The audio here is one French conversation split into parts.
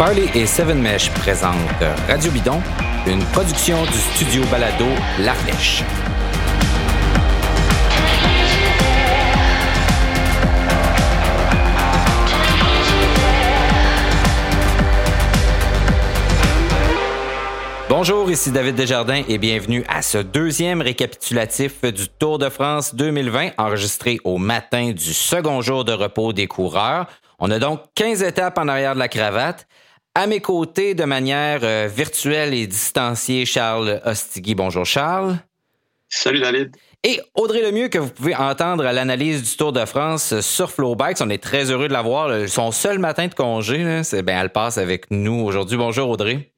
Parley et Seven Mesh présentent Radio Bidon, une production du studio Balado La Flèche. Bonjour, ici David Desjardins et bienvenue à ce deuxième récapitulatif du Tour de France 2020 enregistré au matin du second jour de repos des coureurs. On a donc 15 étapes en arrière de la cravate à mes côtés, de manière euh, virtuelle et distanciée, Charles Ostigui. Bonjour, Charles. Salut, David. Et Audrey Lemieux, que vous pouvez entendre à l'analyse du Tour de France sur Flowbikes. On est très heureux de la voir. Son seul matin de congé, c'est, ben, elle passe avec nous aujourd'hui. Bonjour, Audrey.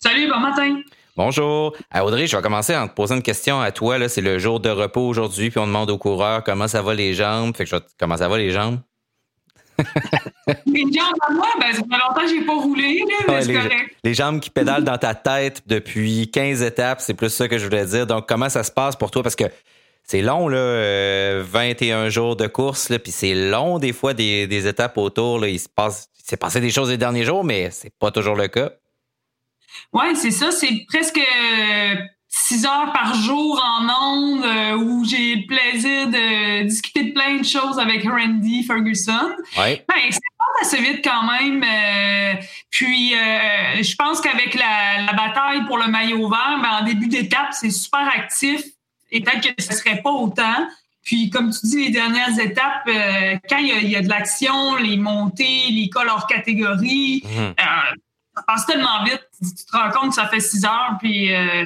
Salut, bon matin. Bonjour. À Audrey, je vais commencer en te posant une question à toi. C'est le jour de repos aujourd'hui, puis on demande aux coureurs comment ça va les jambes. Fait que je comment ça va les jambes? Les jambes à moi, ben, ça fait longtemps que j'ai pas roulé, mais c'est correct. Les jambes qui pédalent dans ta tête depuis 15 étapes, c'est plus ça que je voulais dire. Donc, comment ça se passe pour toi? Parce que c'est long, là, 21 euh, jours de course, là, puis c'est long des fois des, étapes autour. Là, il se passe, il s'est passé des choses les derniers jours, mais c'est pas toujours le cas. Oui, c'est ça. C'est presque six heures par jour en ondes euh, où j'ai le plaisir de discuter de plein de choses avec Randy Ferguson. Ouais. Ben, ça passe assez vite quand même. Euh, puis, euh, je pense qu'avec la, bataille pour le maillot vert, ben, en début d'étape, c'est super actif et peut-être que ce serait pas autant. Puis, comme tu dis, les dernières étapes, quand il y, a, de l'action, les montées, les cols hors catégorie, mhm ça passe tellement vite. Tu te rends compte que ça fait six heures, puis euh,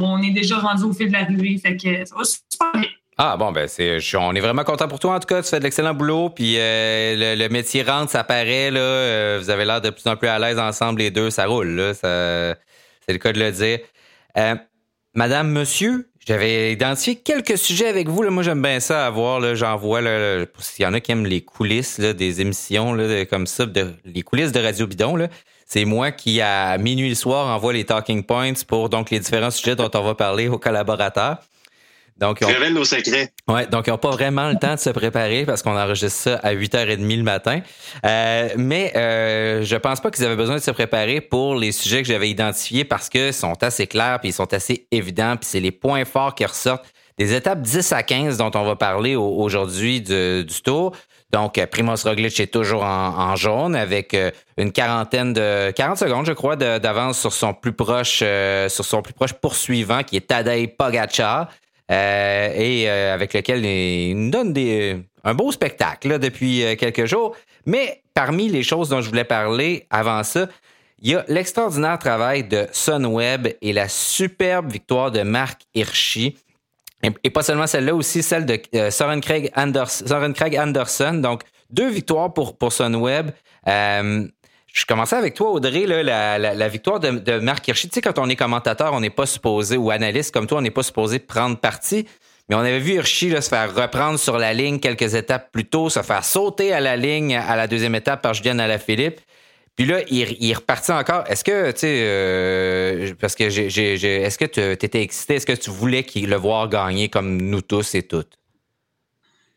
on est déjà rendu au fil de l'arrivée. Fait que ça va super bien. Ah bon, ben c'est, on est vraiment content pour toi en tout cas. Tu fais de l'excellent boulot, puis euh, le, métier rentre, ça paraît là. Euh, vous avez l'air de plus en plus à l'aise ensemble les deux, ça roule c'est le cas de le dire. Madame, Monsieur, j'avais identifié quelques sujets avec vous. Là. Moi, j'aime bien ça à voir. Là, j'en vois. Là, s'il y en a qui aiment les coulisses là, des émissions là, comme ça, les coulisses de Radio Bidon. C'est moi qui, à minuit le soir, envoie les talking points pour donc les différents sujets dont on va parler aux collaborateurs. Donc, on... Révèle nos secrets. Ouais, donc ils n'ont pas vraiment le temps de se préparer parce qu'on enregistre ça à 8h30 le matin. Euh, mais euh, je pense pas qu'ils avaient besoin de se préparer pour les sujets que j'avais identifiés parce que sont assez clairs puis ils sont assez évidents puis c'est les points forts qui ressortent des étapes 10 à 15 dont on va parler aujourd'hui du tour. Donc, euh, Primoz Roglic est toujours en, jaune avec euh, une quarantaine de 40 secondes, je crois, d'avance sur son plus proche euh, sur son plus proche poursuivant qui est Tadej Pogacar et avec lequel il nous donne des, un beau spectacle depuis quelques jours. Mais parmi les choses dont je voulais parler avant ça, il y a l'extraordinaire travail de Sunweb et la superbe victoire de Marc Hirschi. Et, pas seulement celle-là, aussi celle de euh, Soren, Craig Anderson, Craig Anderson. Donc, deux victoires pour, pour Sunweb. Euh, je commençais avec toi, Audrey, là, la, la, victoire de, de Marc Hirschi. Tu sais, quand on est commentateur, on n'est pas supposé, ou analyste comme toi, on n'est pas supposé prendre parti. Mais on avait vu Hirschi se faire reprendre sur la ligne quelques étapes plus tôt, se faire sauter à la ligne à la deuxième étape par Julien Alaphilippe. Puis là, il, il est reparti encore. Est-ce que, tu sais, euh, parce que j'ai, est-ce que tu étais excité? Est-ce que tu voulais qu'il le voir gagner comme nous tous et toutes?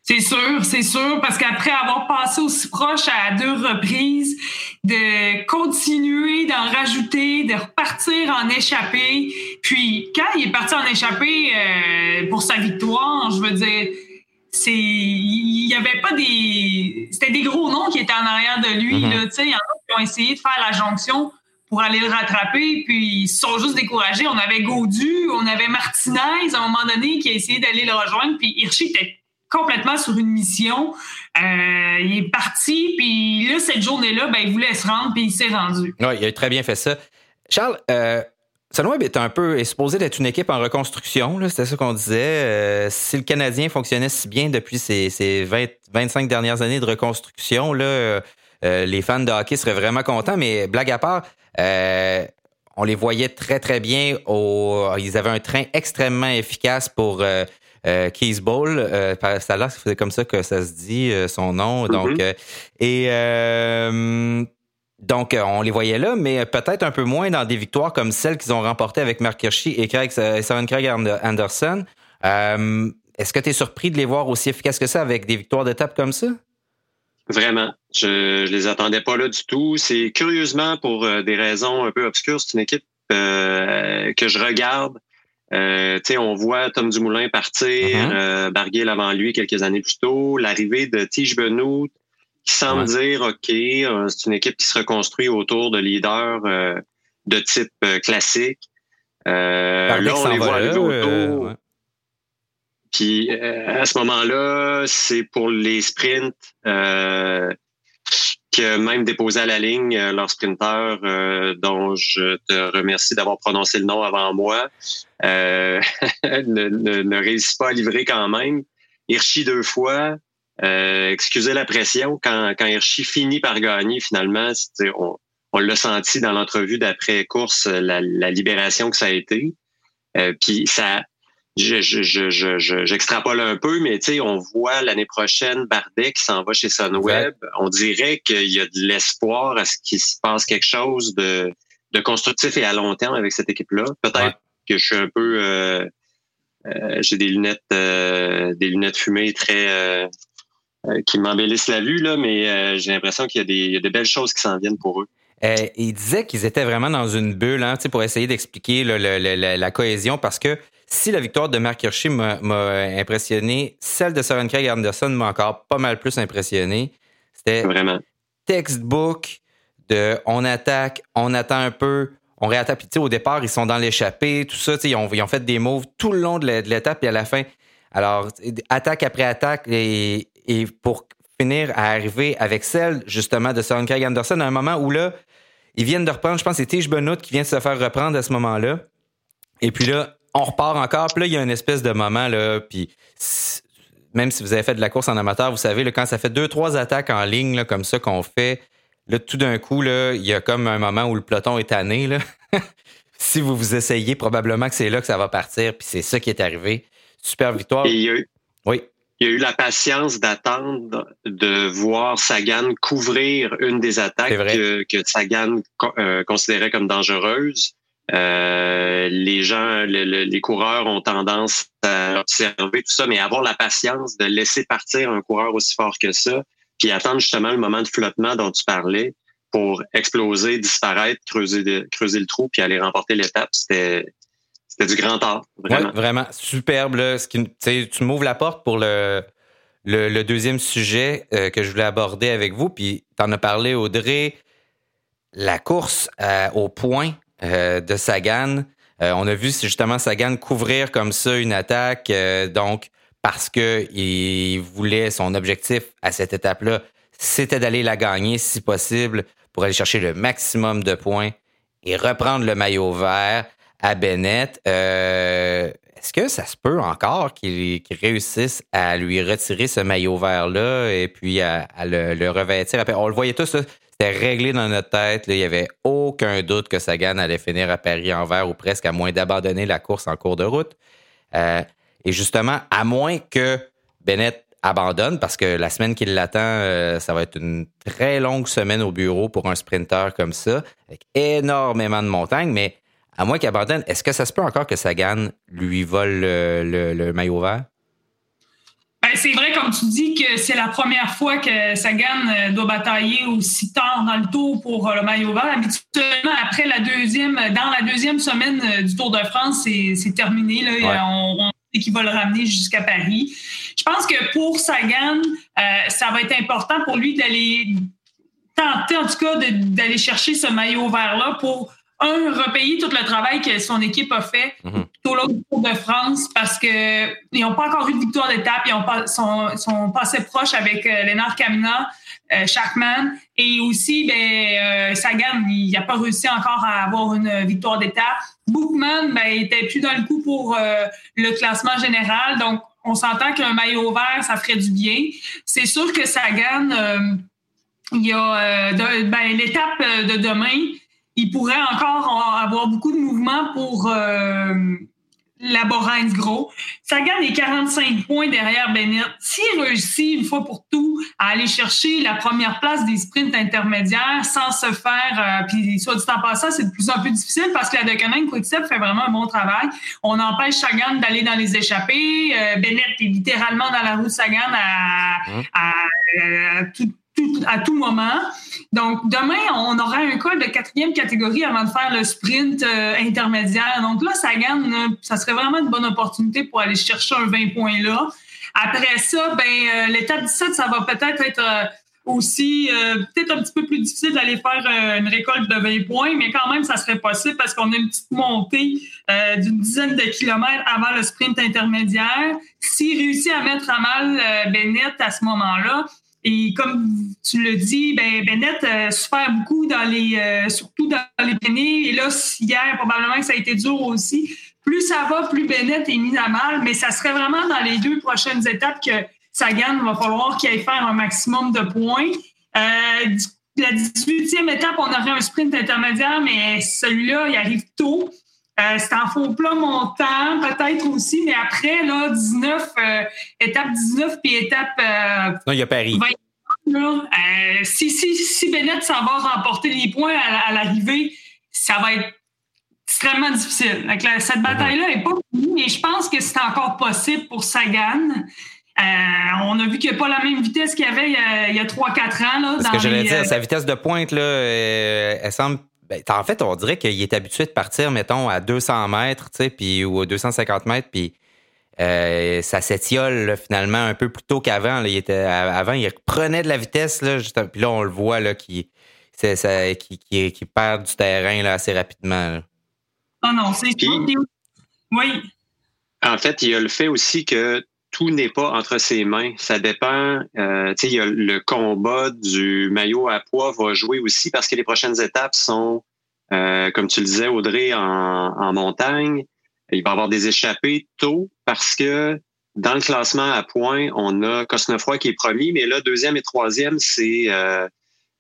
C'est sûr, c'est sûr, parce qu'après avoir passé aussi proche à deux reprises, de continuer d'en rajouter, de repartir en échappée, puis quand il est parti en échappée euh, pour sa victoire, je veux dire, c'est il y avait pas des c'était des gros noms qui étaient en arrière de lui mm-hmm. là tu sais. Il y en a qui ont essayé de faire la jonction pour aller le rattraper puis ils se sont juste découragés. On avait Gaudu on avait Martinez à un moment donné qui a essayé d'aller le rejoindre puis Hirschi était complètement sur une mission. Euh, il est parti puis là cette journée là ben il voulait se rendre puis il s'est rendu. Oui il a très bien fait ça. Charles euh Sunweb est un peu est supposé d'être une équipe en reconstruction, c'était ça qu'on disait. Euh, si le Canadien fonctionnait si bien depuis ces, 20, 25 dernières années de reconstruction, là, euh, euh, les fans de hockey seraient vraiment contents. Mais blague à part, on les voyait très très bien. Au, ils avaient un train extrêmement efficace pour euh, Keys Bowl. ça là, c'est comme ça que ça se dit son nom. Donc mm-hmm. et donc, euh, on les voyait là, mais peut-être un peu moins dans des victoires comme celles qu'ils ont remportées avec Mark Hirschi et Craig, euh, Craig Anderson. Euh, est-ce que tu es surpris de les voir aussi efficaces que ça avec des victoires d'étape comme ça? Vraiment. Je, je les attendais pas là du tout. C'est curieusement pour euh, des raisons un peu obscures, c'est une équipe euh, que je regarde. Euh, on voit Tom Dumoulin partir, mm Barguil avant lui quelques années plus tôt, l'arrivée de Tige Benoît qui semble dire OK, c'est une équipe qui se reconstruit autour de leaders de type classique. là, on les voit arriver autour. Puis euh, à ce moment-là, c'est pour les sprints euh, que même déposé à la ligne euh, leur sprinter, dont je te remercie d'avoir prononcé le nom avant moi, ne, ne, réussit pas à livrer quand même. Hirschi deux fois. Excusez la pression, quand, quand Hirschi finit par gagner, finalement, on, on l'a senti dans l'entrevue d'après-course, la, la, libération que ça a été. puis ça je, je, je, j'extrapole un peu, mais tu sais, on voit l'année prochaine Bardet qui s'en va chez Sunweb. On dirait qu'il y a de l'espoir à ce qu'il se passe quelque chose de, de constructif et à long terme avec cette équipe-là. Peut-être que je suis un peu euh, euh, j'ai des lunettes euh, des lunettes fumées très qui m'embellissent la vue, là, mais j'ai l'impression qu'il y a, des, y a belles choses qui s'en viennent pour eux. il disait qu'ils étaient vraiment dans une bulle hein, pour essayer d'expliquer la cohésion parce que si la victoire de Mark Hirschi m'a impressionné, celle de Søren Craig Anderson m'a encore pas mal plus impressionné. C'était vraiment textbook de on attaque, on attend un peu, on réattaque. Puis, au départ, ils sont dans l'échappée, tout ça. Ils ont, ils ont fait des moves tout le long de l'étape et à la fin. Alors, attaque après attaque et, pour finir à arriver avec celle, justement, de Søren Craig Anderson à un moment où là, ils viennent de reprendre, je pense que c'est Tige Benoît qui vient de se faire reprendre à ce moment-là. Et puis là, on repart encore. Puis là, il y a une espèce de moment, là, puis même si vous avez fait de la course en amateur, vous savez, là, quand ça fait deux, trois attaques en ligne, là, comme ça qu'on fait, là, tout d'un coup, là, il y a comme un moment où le peloton est tanné, là. si vous vous essayez, probablement que c'est là que ça va partir, puis c'est ça qui est arrivé. Super victoire. il y a eu, oui. Il y a eu la patience d'attendre de voir Sagan couvrir une des attaques que, que, Sagan euh, considérait comme dangereuse. Euh, les gens, les coureurs ont tendance à observer tout ça, mais avoir la patience de laisser partir un coureur aussi fort que ça, puis attendre justement le moment de flottement dont tu parlais pour exploser, disparaître, creuser, creuser le trou, puis aller remporter l'étape, c'était c'était du grand art, vraiment. vraiment superbe. Là. Ce qui, tu m'ouvres la porte pour le, le, deuxième sujet euh, que je voulais aborder avec vous. Puis tu en as parlé, Audrey. La course euh, au point euh, de Sagan. On a vu justement Sagan couvrir comme ça une attaque, donc parce que il voulait son objectif à cette étape-là, c'était d'aller la gagner si possible pour aller chercher le maximum de points et reprendre le maillot vert à Bennett. Est-ce que ça se peut encore qu'il réussisse à lui retirer ce maillot vert-là et puis à, le, revêtir? On le voyait tous, c'était réglé dans notre tête. il n'y avait aucun doute que Sagan allait finir à Paris en vert ou presque, à moins d'abandonner la course en cours de route. Euh, et justement, à moins que Bennett abandonne, parce que la semaine qui l'attend, euh, ça va être une très longue semaine au bureau pour un sprinter comme ça, avec énormément de montagnes, mais à moins qu'il abandonne, est-ce que ça se peut encore que Sagan lui vole le maillot vert? Ben, c'est vrai, comme tu dis, que c'est la première fois que Sagan euh, doit batailler aussi tard dans le tour pour euh, le maillot vert. Habituellement, après la deuxième, dans la deuxième semaine euh, du Tour de France, c'est terminé. Là. On, sait qu'il va le ramener jusqu'à Paris. Je pense que pour Sagan, ça va être important pour lui d'aller tenter, en tout cas, d'aller chercher ce maillot vert-là pour un, repayer tout le travail que son équipe a fait mhm. tout au long du Tour de France parce qu'ils n'ont pas encore eu de victoire d'étape. Ils ont pas, sont, sont passés proches avec euh, Lénard Camina, euh, Et aussi, ben, euh, Sagan, il n'a pas réussi encore à avoir une victoire d'étape. Bookman, ben, il était plus dans le coup pour euh, le classement général. Donc, on s'entend qu'un maillot vert, ça ferait du bien. C'est sûr que Sagan, il y a ben, l'étape de demain il pourrait encore avoir beaucoup de mouvements pour euh, la Borens gros. Sagan est 45 points derrière Bennett. S'il réussit une fois pour tout à aller chercher la première place des sprints intermédiaires sans se faire, euh, puis soit dit en passant, c'est de plus en plus difficile parce que la Deceuninck Quickstep fait vraiment un bon travail. On empêche Sagan d'aller dans les échappées. Euh, Bennett est littéralement dans la roue de Sagan à, mmh. à, à, à tout à tout moment. Donc, demain, on aura un col de quatrième catégorie avant de faire le sprint euh, intermédiaire. Donc là, ça gagne, ça serait vraiment une bonne opportunité pour aller chercher un 20 points là. Après ça, ben euh, l'étape 17, ça va peut-être être, euh, aussi peut-être un petit peu plus difficile d'aller faire une récolte de 20 points, mais quand même, ça serait possible parce qu'on a une petite montée d'une dizaine de kilomètres avant le sprint intermédiaire. S'il réussit à mettre à mal Bennett à ce moment-là, et comme tu le dis, ben, Bennett euh, souffert beaucoup dans les, euh, surtout dans les pénés. Et là, hier, probablement que ça a été dur aussi. Plus ça va, plus Bennett est mis à mal. Mais ça serait vraiment dans les deux prochaines étapes que Sagan va falloir qu'il aille faire un maximum de points. Euh, la 18e étape, on aurait un sprint intermédiaire, mais celui-là, il arrive tôt. Euh, c'est en faux plat montant, peut-être aussi, mais après, là, 19, euh, étape 19 puis étape. Euh, non, il y a Paris. 20, si, si, si Bennett s'en va remporter les points à, l'arrivée, ça va être extrêmement difficile. Donc, cette mhm. bataille-là n'est pas finie, mais je pense que c'est encore possible pour Sagan. on a vu qu'il n'y a pas la même vitesse qu'il y avait il y a, 3-4 ans. Là, Ce que j'allais dire, sa vitesse de pointe, là, elle semble ben, en fait, on dirait qu'il est habitué de partir, mettons, à 200 mètres, tu sais, puis, ou à 250 mètres, puis euh, ça s'étiole finalement un peu plus tôt qu'avant. Il était, avant, il prenait de la vitesse, là, puis là, on le voit là, qui, qui, perd du terrain là, assez rapidement. Ah non, c'est Oui. En fait, il y a le fait aussi que tout n'est pas entre ses mains. Ça dépend. Euh, il y le combat du maillot à poids va jouer aussi parce que les prochaines étapes sont, euh, comme tu le disais, Audrey, en, montagne. Il va y avoir des échappées tôt parce que dans le classement à points, on a Cosnefroy qui est premier, mais là, deuxième et troisième, c'est, euh,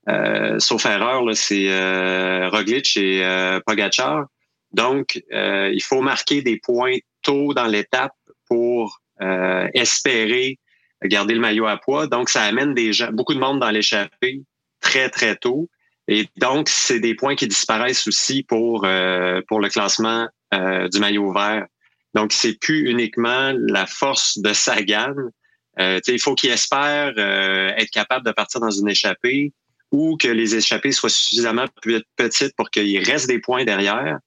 euh sauf erreur, c'est Roglic et Pogacar. Donc, il faut marquer des points tôt dans l'étape pour euh, espérer garder le maillot à poids. Donc, ça amène des gens, beaucoup de monde dans l'échappée très, très tôt. Et donc, c'est des points qui disparaissent aussi pour, euh, pour le classement euh, du maillot vert. Donc, c'est plus uniquement la force de Sagan. il faut qu'il espère être capable de partir dans une échappée ou que les échappées soient suffisamment petites pour qu'il reste des points derrière.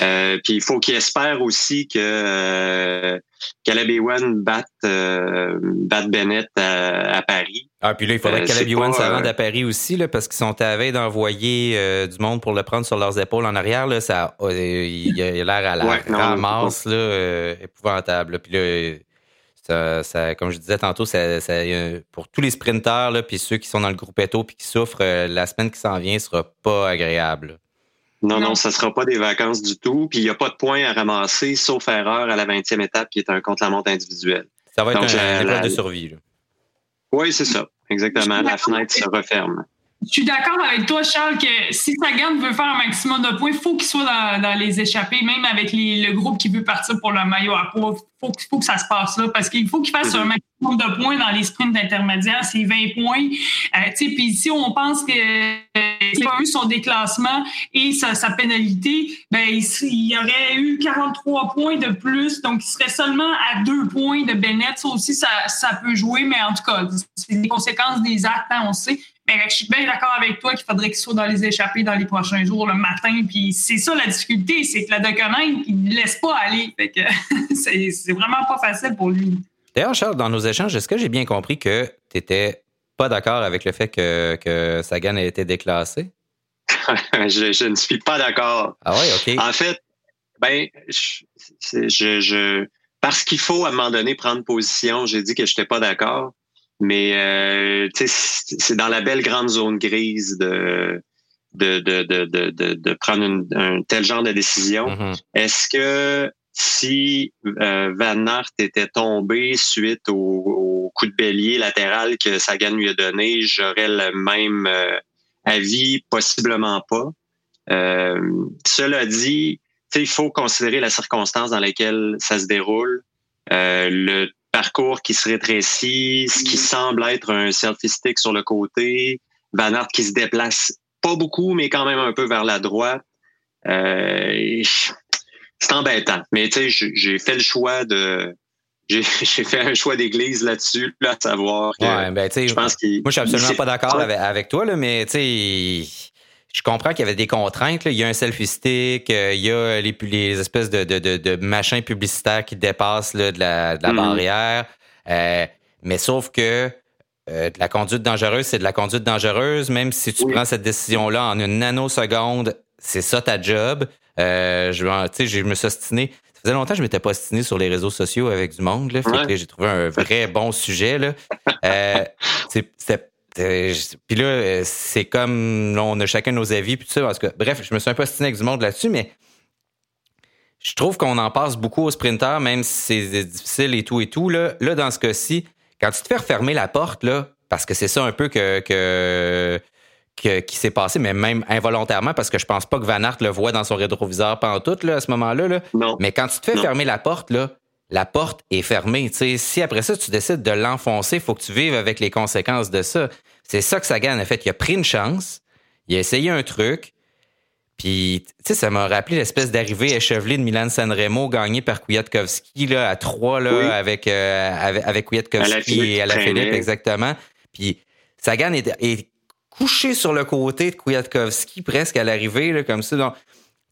Euh, puis il faut qu'il espère aussi que euh, Caleb Ewan batte, euh, Bennett à, Paris. Ah, puis là, il faudrait que Caleb Ewan se rende à Paris aussi, là, parce qu'ils sont à veille d'envoyer du monde pour le prendre sur leurs épaules en arrière. Là, ça, il, a l'air à la ramasse là, épouvantable. Puis là, ça, comme je disais tantôt, ça, pour tous les sprinteurs, là, puis ceux qui sont dans le groupe Eto puis qui souffrent, la semaine qui s'en vient sera pas agréable. Non, non, ça ne sera pas des vacances du tout. Puis il n'y a pas de points à ramasser, sauf erreur à la 20e étape, qui est un contre-la-montre individuel. Ça va être un, la, de survie. Oui, c'est ça. Exactement. La fenêtre se referme. Je suis d'accord avec toi, Charles, que si Sagan veut faire un maximum de points, il faut qu'il soit dans, les échappées, même avec le groupe qui veut partir pour le maillot à poids. Il faut, que ça se passe là, parce qu'il faut qu'il fasse un maximum de points dans les sprints intermédiaires, c'est 20 points. Euh, puis si on pense que s'il a eu son déclassement et sa, pénalité, ben, il, y aurait eu 43 points de plus, donc il serait seulement à deux points de Bennett. Ça aussi, ça, ça peut jouer, mais en tout cas, c'est des conséquences des actes, hein, on sait. Mais je suis bien d'accord avec toi qu'il faudrait qu'il soit dans les échappées dans les prochains jours, le matin. Puis c'est ça la difficulté, c'est que la Deconine, il ne laisse pas aller. Fait que c'est vraiment pas facile pour lui. D'ailleurs, Charles, dans nos échanges, est-ce que j'ai bien compris que tu n'étais pas d'accord avec le fait que, que Sagan ait été déclassé? je, ne suis pas d'accord. Ah oui, OK. En fait, ben, je, je parce qu'il faut à un moment donné prendre position, j'ai dit que je n'étais pas d'accord. Mais euh, c'est dans la belle grande zone grise de de, de, de, de, prendre un tel genre de décision. Mm-hmm. Est-ce que si euh, Van Aert était tombé suite au, coup de bélier latéral que Sagan lui a donné, j'aurais le même euh, avis? Possiblement pas. Euh, cela dit, il faut considérer la circonstance dans laquelle ça se déroule. le parcours qui se rétrécit, ce qui semble être un selfie stick sur le côté, Van Aert qui se déplace pas beaucoup, mais quand même un peu vers la droite. Euh, c'est embêtant. Mais tu sais, j'ai fait le choix de j'ai fait un choix d'église là-dessus, là, à savoir que ouais, ben, je pense Moi, je suis absolument pas d'accord avec, avec, toi, là, mais tu sais, je comprends qu'il y avait des contraintes. Là. Il y a un selfie stick, euh, il y a les, les espèces de, de, de, de, machins publicitaires qui dépassent là, de la, de la mm-hmm. barrière. Euh, mais sauf que euh, de la conduite dangereuse, c'est de la conduite dangereuse. Même si tu prends cette décision-là en une nanoseconde, c'est ça ta job. Euh, je, je me suis ostiné. Ça faisait longtemps que je m'étais pas ostiné sur les réseaux sociaux avec du monde. Là, J'ai trouvé un vrai bon sujet. Là. Euh, puis là, c'est comme on a chacun nos avis, puis tout ça. Parce que, bref, je me suis un peu ostiné avec du monde là-dessus, mais je trouve qu'on en passe beaucoup aux sprinteurs, même si c'est difficile et tout et tout. Là, là dans ce cas-ci, quand tu te fais refermer la porte, là, parce que c'est ça un peu que, que, qui s'est passé, mais même involontairement, parce que je pense pas que Van Aert le voit dans son rétroviseur pendant tout là, à ce moment-là. Là. Mais quand tu te fais fermer la porte, là, la porte est fermée. si après ça, tu décides de l'enfoncer, il faut que tu vives avec les conséquences de ça. C'est ça que Sagan a fait. Il a pris une chance, il a essayé un truc, puis, tu sais, ça m'a rappelé l'espèce d'arrivée échevelée de Milan Sanremo gagnée par Kwiatkowski là, à trois là, avec, euh, avec, avec Kwiatkowski et à la Philippe, exactement. Puis, Sagan est, est, couché sur le côté de Kwiatkowski presque à l'arrivée, comme ça. Donc,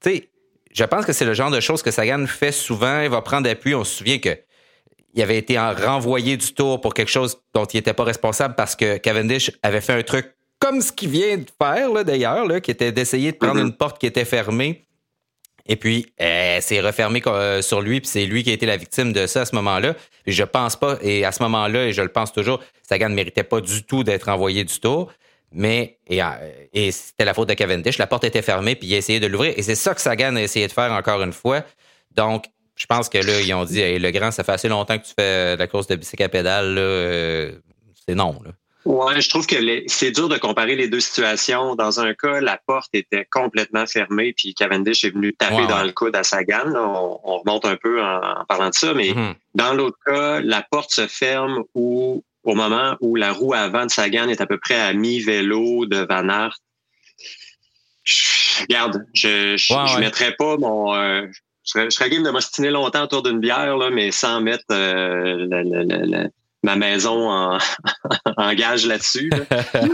tu sais, je pense que c'est le genre de choses que Sagan fait souvent. Il va prendre appui. On se souvient que il avait été renvoyé du tour pour quelque chose dont il n'était pas responsable parce que Cavendish avait fait un truc comme ce qu'il vient de faire, d'ailleurs, qui était d'essayer de prendre mm-hmm. une porte qui était fermée. Et puis, euh, c'est refermé euh, sur lui, puis c'est lui qui a été la victime de ça à ce moment-là. Je pense pas, et à ce moment-là, et je le pense toujours, Sagan ne méritait pas du tout d'être envoyé du tour. Mais, et, euh, et c'était la faute de Cavendish. La porte était fermée, puis il a essayé de l'ouvrir. Et c'est ça que Sagan a essayé de faire encore une fois. Donc, je pense que là, ils ont dit, le grand, ça fait assez longtemps que tu fais la course de bicycle à pédale, c'est non. Là. Ouais, je trouve que c'est dur de comparer les deux situations. Dans un cas, la porte était complètement fermée, puis Cavendish est venu taper dans le coude à Sagan. On, remonte un peu en, parlant de ça, mais mm-hmm. dans l'autre cas, la porte se ferme au moment où la roue avant de Sagan est à peu près à mi-vélo de Van Aert. regarde, je je, mettrais pas mon... Euh, je serais, game de m'ostiner longtemps autour d'une bière, là, mais sans mettre euh, ma maison en, gage là-dessus.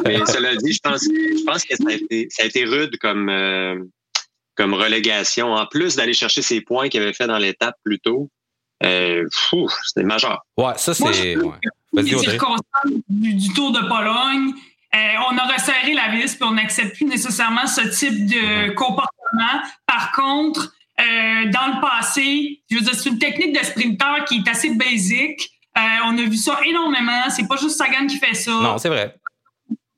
Mais cela dit, je pense, je pense que ça a été, ça a été rude comme, euh, comme relégation. En plus d'aller chercher ses points qu'il avait fait dans l'étape plus tôt, euh, c'était majeur. Ouais, ça c'est. Les circonstances du, Tour de Pologne, euh, on a resserré la vis puis on n'accepte plus nécessairement ce type de comportement. Par contre, euh, dans le passé, je veux dire, c'est une technique de sprinter qui est assez basique. Euh, on a vu ça énormément. C'est pas juste Sagan qui fait ça. Non, c'est vrai.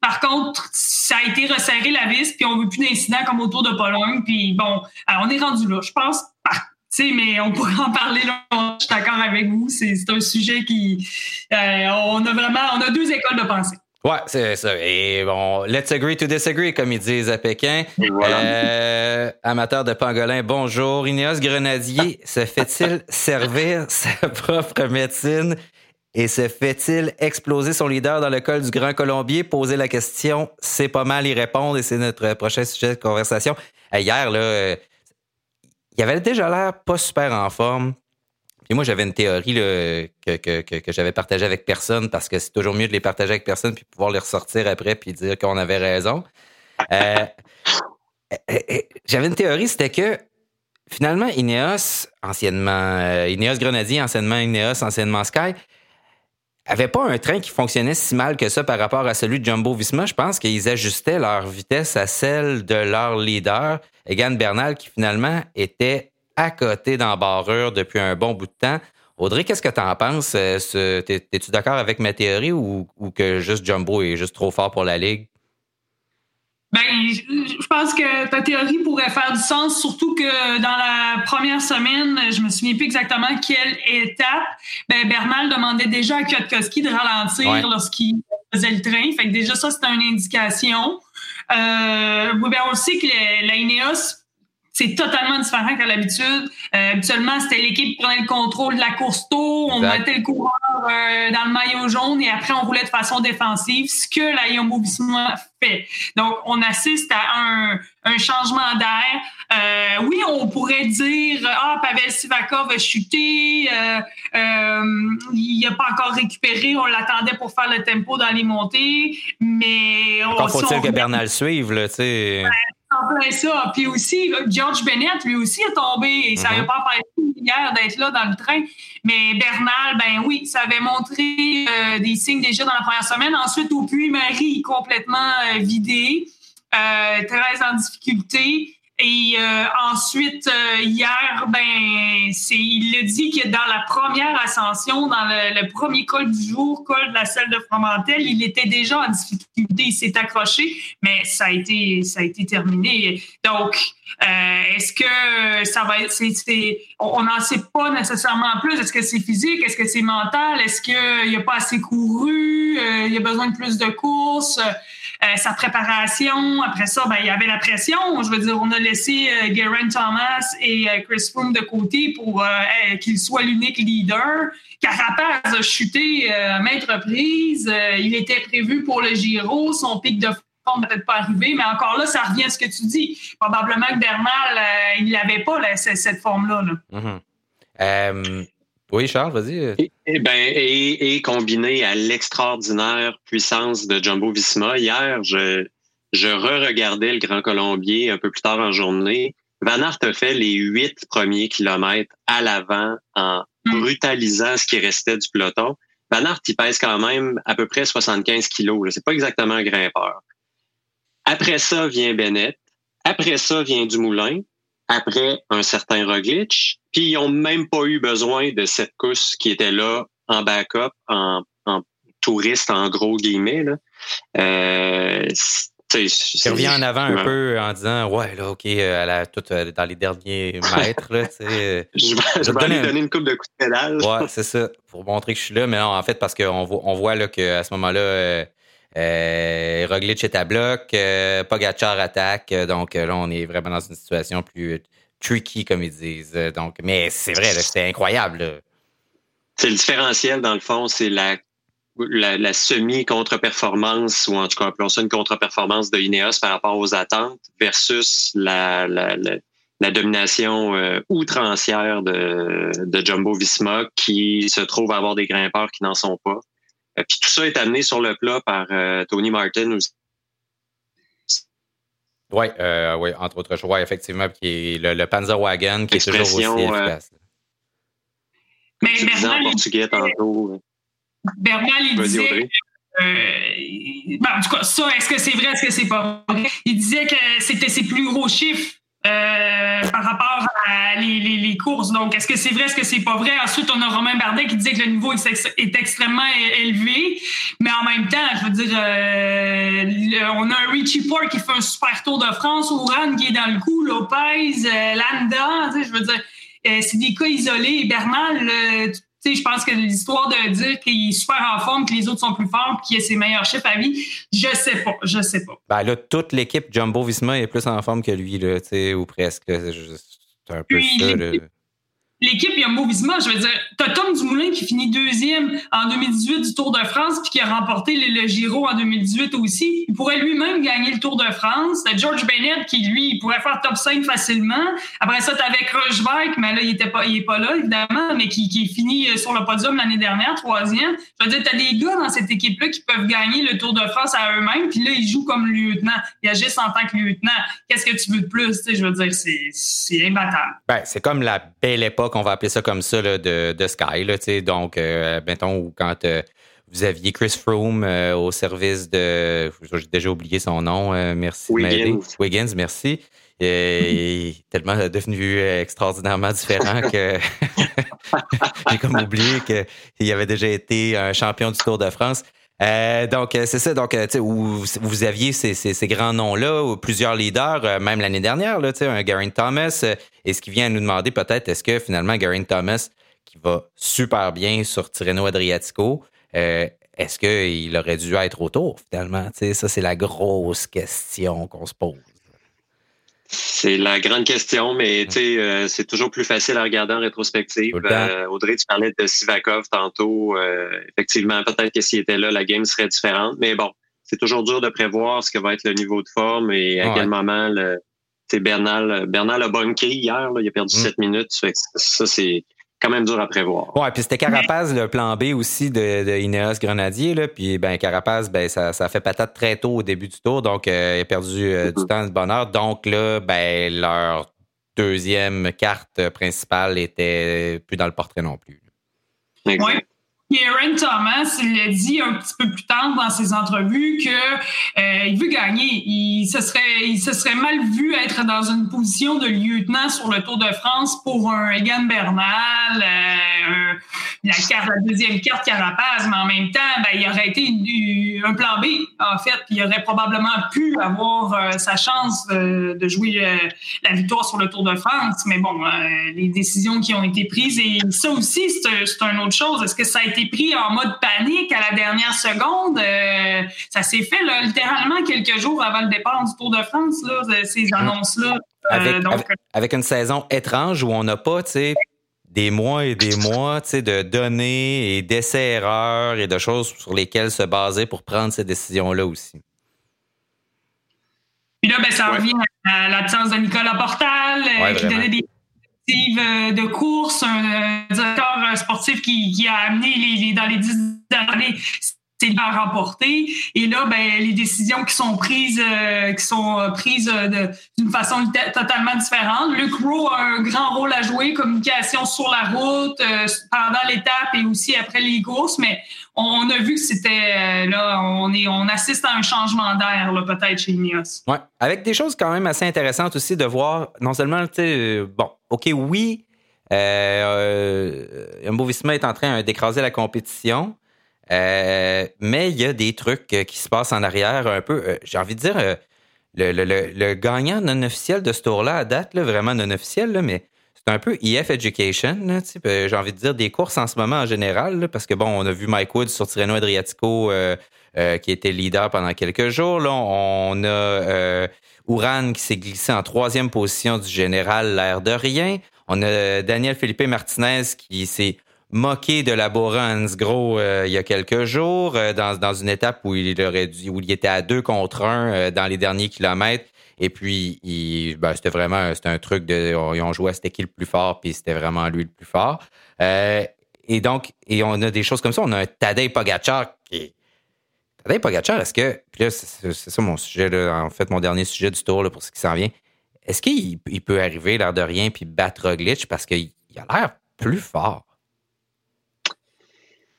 Par contre, ça a été resserré la vis, puis on veut plus d'incidents comme autour de Pologne. Puis bon, on est rendu là. Je pense, sais, mais on pourrait en parler là. Je suis d'accord avec vous. C'est un sujet qui, euh, on a vraiment, on a deux écoles de pensée. Ouais, c'est ça. Et bon, let's agree to disagree, comme ils disent à Pékin. Euh, amateur de pangolin, bonjour. Ineos Grenadier, se fait-il servir sa propre médecine? Et se fait-il exploser son leader dans le col du Grand Colombier? Poser la question, c'est pas mal y répondre et c'est notre prochain sujet de conversation. Hier, là, euh, il avait déjà l'air pas super en forme. Et moi, j'avais une théorie que, que, que, j'avais partagée avec personne parce que c'est toujours mieux de les partager avec personne puis pouvoir les ressortir après puis dire qu'on avait raison. Euh, euh, euh, j'avais une théorie, c'était que finalement, Ineos, anciennement Ineos Grenadier, anciennement Ineos, anciennement Sky, avait pas un train qui fonctionnait si mal que ça par rapport à celui de Jumbo Visma. Je pense qu'ils ajustaient leur vitesse à celle de leur leader, Egan Bernal, qui finalement était à côté d'embarrure depuis un bon bout de temps. Audrey, qu'est-ce que tu en penses? Euh, es-tu d'accord avec ma théorie ou, que juste Jumbo est juste trop fort pour la Ligue? Ben, je pense que ta théorie pourrait faire du sens, surtout que dans la première semaine, je me souviens plus exactement quelle étape, ben Bernal demandait déjà à Kwiatkowski de ralentir lorsqu'il faisait le train. Fait que déjà, ça, c'était une indication. Euh, ben, on sait que la Ineos c'est totalement différent qu'à l'habitude. Euh, habituellement, c'était l'équipe qui prenait le contrôle de la course tôt, on mettait le coureur euh, dans le maillot jaune et après on roulait de façon défensive, ce que la Yombo fait. Donc, on assiste à un, un changement d'air. Euh, oui, on pourrait dire ah Pavel Sivakov a chuté, euh, euh, il n'a pas encore récupéré, on l'attendait pour faire le tempo dans les montées, mais encore faut-il que Bernal suive là, tu sais. En plein ça. Puis aussi, George Bennett, lui aussi, est tombé et ça n'avait mm-hmm. pas empêché hier d'être là dans le train. Mais Bernal, ben oui, ça avait montré des signes déjà dans la première semaine. Ensuite, au Puy-Marie, complètement vidé, très en difficulté. Et euh, ensuite, euh, hier, ben, c'est, il a dit que dans la première ascension, dans le, premier col du jour, col de la selle de Fromentel, il était déjà en difficulté, il s'est accroché, mais ça a été, ça a été terminé. Donc, euh, est-ce que ça va être, on n'en sait pas nécessairement plus. Est-ce que c'est physique? Est-ce que c'est mental? Est-ce qu'il n'a pas assez couru? il a besoin de plus de courses? Euh, sa préparation? Après ça, ben, il y avait la pression. Je veux dire, on a laissé euh, Geraint Thomas et euh, Chris Froome de côté pour qu'il soit l'unique leader. Carapaz a chuté à maintes reprises. il était prévu pour le Giro. Son pic de forme peut-être pas arrivé, mais encore là, ça revient à ce que tu dis. Probablement que Bernal, il n'avait pas cette forme-là. Mm-hmm. Oui, Charles, vas-y. Et, ben, et, combiné à l'extraordinaire puissance de Jumbo Visma, hier, je, je re-regardais le Grand Colombier un peu plus tard en journée. Van Aert a fait les huit premiers kilomètres à l'avant en hmm. brutalisant ce qui restait du peloton. Van Aert, il pèse quand même à peu près 75 kilos. C'est pas exactement un grimpeur. Après ça vient Bennett. Après ça vient Dumoulin après un certain Roglic. Puis ils n'ont même pas eu besoin de cette course qui était là en backup, en, en touriste en gros guillemets. Là. Euh, il revient en avant un peu en disant Ouais, là, OK, elle a tout euh, dans les derniers mètres. Là, je vais, je vais aller donner une coupe de coups de pédale. Ouais, c'est ça, pour montrer que je suis là. Mais non, en fait, parce qu'on voit, on voit là, qu'à ce moment-là, euh, euh, Roglic est à bloc, euh, attaque, euh, donc là, on est vraiment dans une situation plus tricky, comme ils disent. Donc, mais c'est vrai, c'est incroyable. C'est le différentiel, dans le fond, c'est la, la, semi-contre-performance, ou en tout cas, appelons ça une contre-performance de Ineos par rapport aux attentes, versus la, la, la domination outrancière de, de Jumbo Visma, qui se trouve avoir des grimpeurs qui n'en sont pas. Euh, puis tout ça est amené sur le plat par euh, Tony Martin aussi. Oui, euh, ouais, entre autres choses. Ouais, effectivement, qui est le, le Panzerwagen qui est toujours aussi efficace. Mais Bernal, en portugais tantôt. Bernal, il disait... Ben, en tout cas, ça, est-ce que c'est vrai, est-ce que c'est pas vrai? Il disait que c'était ses plus gros chiffres euh, par rapport à les, les, les courses. Donc, est-ce que c'est vrai, est-ce que c'est pas vrai? Ensuite, on a Romain Bardet qui disait que le niveau est, extrêmement élevé, mais en même temps, je veux dire, euh, on a un Richie Porte qui fait un super tour de France, Ouran qui est dans le coup, Lopez, euh, Landa, tu sais, je veux dire, euh, c'est des cas isolés. Bernal, sais, je pense que l'histoire de dire qu'il est super en forme, que les autres sont plus forts, qu'il a ses meilleurs chiffres à vie, je sais pas, je sais pas. Ben là, toute l'équipe Jumbo Visma est plus en forme que lui, là, ou presque. C'est un peu ça. L'équipe Yumbo Visma, je veux dire, t'as Tom Dumoulin qui finit deuxième en 2018 du Tour de France puis qui a remporté le, Giro en 2018 aussi. Il pourrait lui-même gagner le Tour de France. T'as George Bennett qui, lui, il pourrait faire top 5 facilement. Après ça, t'avais Rocheberg, mais là, il était pas, il est pas là, évidemment, mais qui, qui euh, sur le podium l'année dernière, troisième. Je veux dire, t'as des gars dans cette équipe-là qui peuvent gagner le Tour de France à eux-mêmes, puis là, ils jouent comme lieutenant. Ils agissent en tant que lieutenant. Qu'est-ce que tu veux de plus? Je veux dire, c'est imbattable. Ben, c'est comme la belle époque qu'on va appeler ça comme ça, de, de Sky. Là, donc, euh, mettons, quand euh, vous aviez Chris Froome euh, au service de. J'ai déjà oublié son nom, merci. Wiggins. Wiggins, merci. il est tellement devenu extraordinairement différent que j'ai comme oublié qu'il avait déjà été un champion du Tour de France. Donc, c'est ça. Donc, où vous aviez ces, ces, grands noms-là, ou plusieurs leaders, même l'année dernière, là, un Garen Thomas, et ce qui vient à nous demander peut-être, est-ce que finalement Garen Thomas, qui va super bien sur Tirreno Adriatico, euh, est-ce qu'il aurait dû être autour finalement? ça, c'est la grosse question qu'on se pose. C'est la grande question, mais euh, c'est toujours plus facile à regarder en rétrospective. Euh, Audrey, tu parlais de Sivakov tantôt. Euh, effectivement, peut-être que s'il était là, la game serait différente. Mais bon, c'est toujours dur de prévoir ce que va être le niveau de forme et à quel moment le. Bernal, Bernal a bunké hier, là, il a perdu mm. 7 minutes. Ça, c'est quand même dur à prévoir. Ouais, puis c'était Carapaz le plan B aussi de, de Ineos Grenadier là, puis ben Carapaz ben ça, ça fait patate très tôt au début du tour donc euh, il a perdu euh, du mm-hmm. temps de bonheur donc là ben leur deuxième carte principale était plus dans le portrait non plus. Oui. Aaron Thomas, il a dit un petit peu plus tard dans ses entrevues que euh, il veut gagner. Il se serait, mal vu être dans une position de lieutenant sur le Tour de France pour un Egan Bernal, euh, la, la deuxième carte Carapaz, mais en même temps, ben, il aurait été un plan B en fait. Il aurait probablement pu avoir euh, sa chance de, jouer la victoire sur le Tour de France. Mais bon, les décisions qui ont été prises et ça aussi, c'est une autre chose. Est-ce que ça a été pris en mode panique à la dernière seconde. Euh, ça s'est fait littéralement quelques jours avant le départ du Tour de France, ces annonces-là. Euh, avec, une saison étrange où on n'a pas, des mois et des mois, de données et d'essais-erreurs et de choses sur lesquelles se baser pour prendre ces décisions-là aussi. Puis là, ben, ça revient à l'absence de Nicolas Portal, euh, qui donnait des euh, de course, un directeur euh, sportif qui, a amené les, dans les dix années c'est à remporter. Et là, ben, les décisions qui sont prises, euh, qui sont prises d'une façon totalement différente. Luc Rowe a un grand rôle à jouer, communication sur la route, pendant l'étape et aussi après les courses. Mais on, a vu que c'était là, on est, on assiste à un changement d'air peut-être chez Ineos. Ouais, avec des choses quand même assez intéressantes aussi de voir. Non seulement, tu bon, OK, oui, euh, euh Visma est en train d'écraser la compétition, euh, mais il y a des trucs euh, qui se passent en arrière un peu. J'ai envie de dire, le, gagnant non officiel de ce tour-là, à date, vraiment non officiel, mais c'est un peu EF Education. J'ai envie de dire des courses en ce moment en général, parce que bon, on a vu Mike Woods sur Tirreno Adriatico qui était leader pendant quelques jours. Là, on a Ouran qui s'est glissé en troisième position du général, l'air de rien. On a Daniel Felipe Martinez qui s'est moqué de la Borans gros euh, il y a quelques jours euh, dans, dans une étape où il aurait dû, où il était à deux contre un euh, dans les derniers kilomètres. Et puis, il, ben, c'était vraiment c'était un truc de. Ils ont joué c'était qui le plus fort, puis c'était vraiment lui le plus fort. et donc, et on a des choses comme ça. On a un Tadej Pogacar qui Tadej Pogacar, est-ce que, puis là, c'est ça mon sujet, en fait, mon dernier sujet du tour là, pour ce qui s'en vient. Est-ce qu'il peut arriver, l'air de rien, puis battre Roglic parce qu'il a l'air plus fort?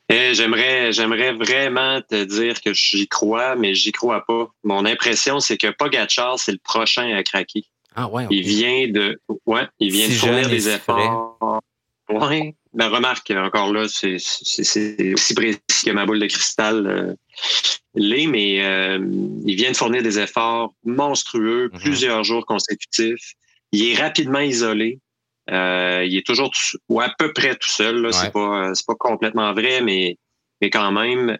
Eh, j'aimerais, j'aimerais vraiment te dire que j'y crois, mais j'y crois pas. Mon impression, c'est que Pogacar, c'est le prochain à craquer. Ah ouais. Il vient de, ouais, il vient de fournir des efforts. Ouais. La remarque, encore là, c'est, aussi précis que ma boule de cristal euh, l'est, mais euh, il vient de fournir des efforts monstrueux, mhm. plusieurs jours consécutifs. Il est rapidement isolé. Euh, il est toujours ou à peu près tout seul. Là. C'est pas c'est pas complètement vrai, mais mais quand même,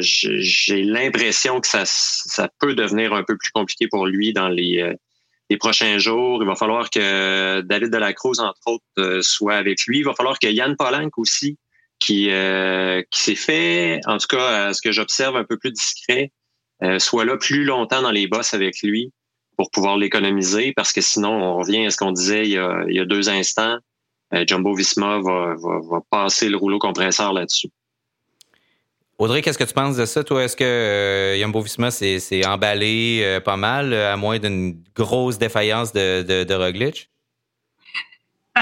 j'ai l'impression que ça ça peut devenir un peu plus compliqué pour lui dans les les prochains jours. Il va falloir que David Delacruz, entre autres, soit avec lui. Il va falloir que Yann Polank aussi qui, euh, qui s'est fait, en tout cas, ce que j'observe un peu plus discret, euh, soit là plus longtemps dans les bosses avec lui pour pouvoir l'économiser, parce que sinon, on revient à ce qu'on disait il y, a, il y a, deux instants. Euh, Jumbo Visma va, va, va, passer le rouleau compresseur là-dessus. Audrey, qu'est-ce que tu penses de ça? Toi, est-ce que euh, Visma s'est emballé pas mal, à moins d'une grosse défaillance de, de, Roglic? Euh,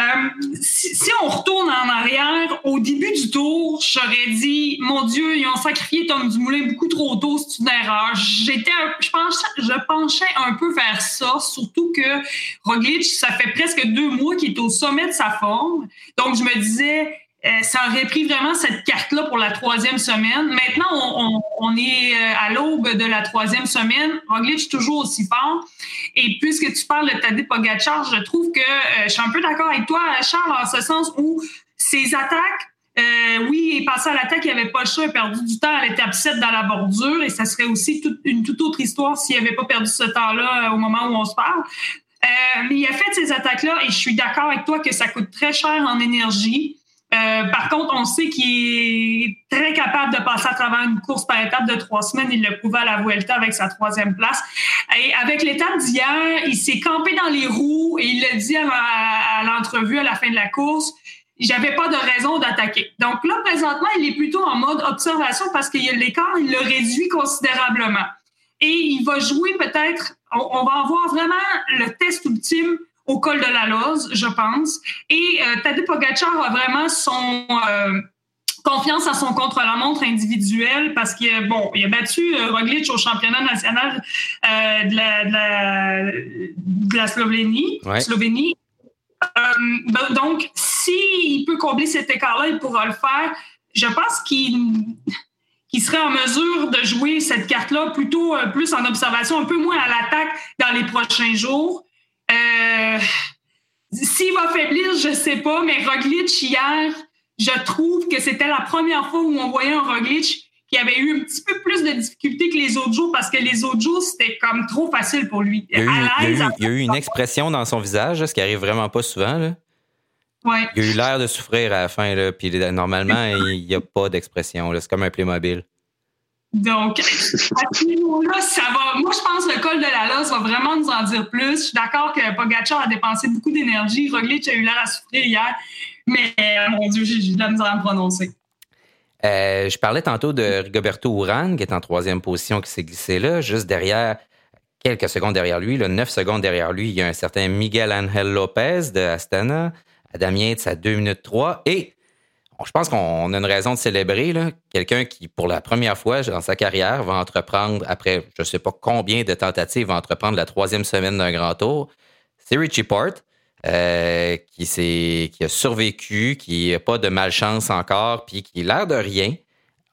si, on retourne en arrière, au début du tour, j'aurais dit, mon Dieu, ils ont sacrifié Tom Dumoulin beaucoup trop tôt, c'est une erreur. J'étais, je pensais, je penchais un peu vers ça, surtout que Roglic, ça fait presque deux mois qu'il est au sommet de sa forme. Donc, je me disais, euh, ça aurait pris vraiment cette carte-là pour la troisième semaine. Maintenant, on, on, est euh, à l'aube de la troisième semaine. Roglic toujours aussi fort. Et puisque tu parles de Tadej Pogacar, je trouve que euh, je suis un peu d'accord avec toi, Charles, en ce sens où ses attaques, euh, oui, il est passé à l'attaque, il avait pas le choix, il a perdu du temps à l'étape 7 dans la bordure et ça serait aussi toute, une toute autre histoire s'il avait pas perdu ce temps-là au moment où on se parle. mais il a fait ces attaques-là et je suis d'accord avec toi que ça coûte très cher en énergie. Euh, par contre, on sait qu'il est très capable de passer à travers une course par étape de trois semaines. Il l'a prouvé à la Vuelta avec sa troisième place. Et avec l'étape d'hier, il s'est campé dans les roues et il l'a dit à, l'entrevue à la fin de la course. J'avais pas de raison d'attaquer. Donc là, présentement, il est plutôt en mode observation parce que l'écart, il le réduit considérablement. Et il va jouer peut-être, on, on va avoir vraiment le test ultime au col de la Loze, je pense. Et euh, Tadej Pogacar a vraiment son euh, confiance à son contre-la-montre individuel parce qu'il bon, il a battu euh, Roglic au championnat national euh, de, la, de, la, de, la, Slovénie. Slovénie. donc, s'il peut combler cet écart-là, il pourra le faire. Je pense qu'il qui serait en mesure de jouer cette carte-là plutôt plus en observation, un peu moins à l'attaque dans les prochains jours. S'il va faiblir, je sais pas, mais Roglic hier, je trouve que c'était la première fois où on voyait un Roglic qui avait eu un petit peu plus de difficultés que les autres jours parce que les autres jours, c'était comme trop facile pour lui. Il y a eu, une expression dans son visage, ce qui arrive vraiment pas souvent. Là. Ouais. Il a eu l'air de souffrir à la fin, là, puis normalement, il n'y a pas d'expression. C'est comme un Playmobil. Donc, à ce niveau-là, ça va. Moi, je pense que le col de la Losse va vraiment nous en dire plus. Je suis d'accord que Pogacar a dépensé beaucoup d'énergie. Roglic a eu l'air à souffrir hier. Mais, euh, mon Dieu, j'ai de la misère à me prononcer. Euh, je parlais tantôt de Rigoberto Urán, qui est en troisième position, qui s'est glissé là. Juste derrière, quelques secondes derrière lui, là, neuf secondes derrière lui, il y a un certain Miguel Angel Lopez de Astana. Adam Yates à 2 minutes 3. Et je pense qu'on a une raison de célébrer quelqu'un qui, pour la première fois dans sa carrière, va entreprendre, après je ne sais pas combien de tentatives, va entreprendre la troisième semaine d'un grand tour. C'est Richie Port, euh, qui, qui a survécu, qui n'a pas de malchance encore, puis qui, l'air de rien,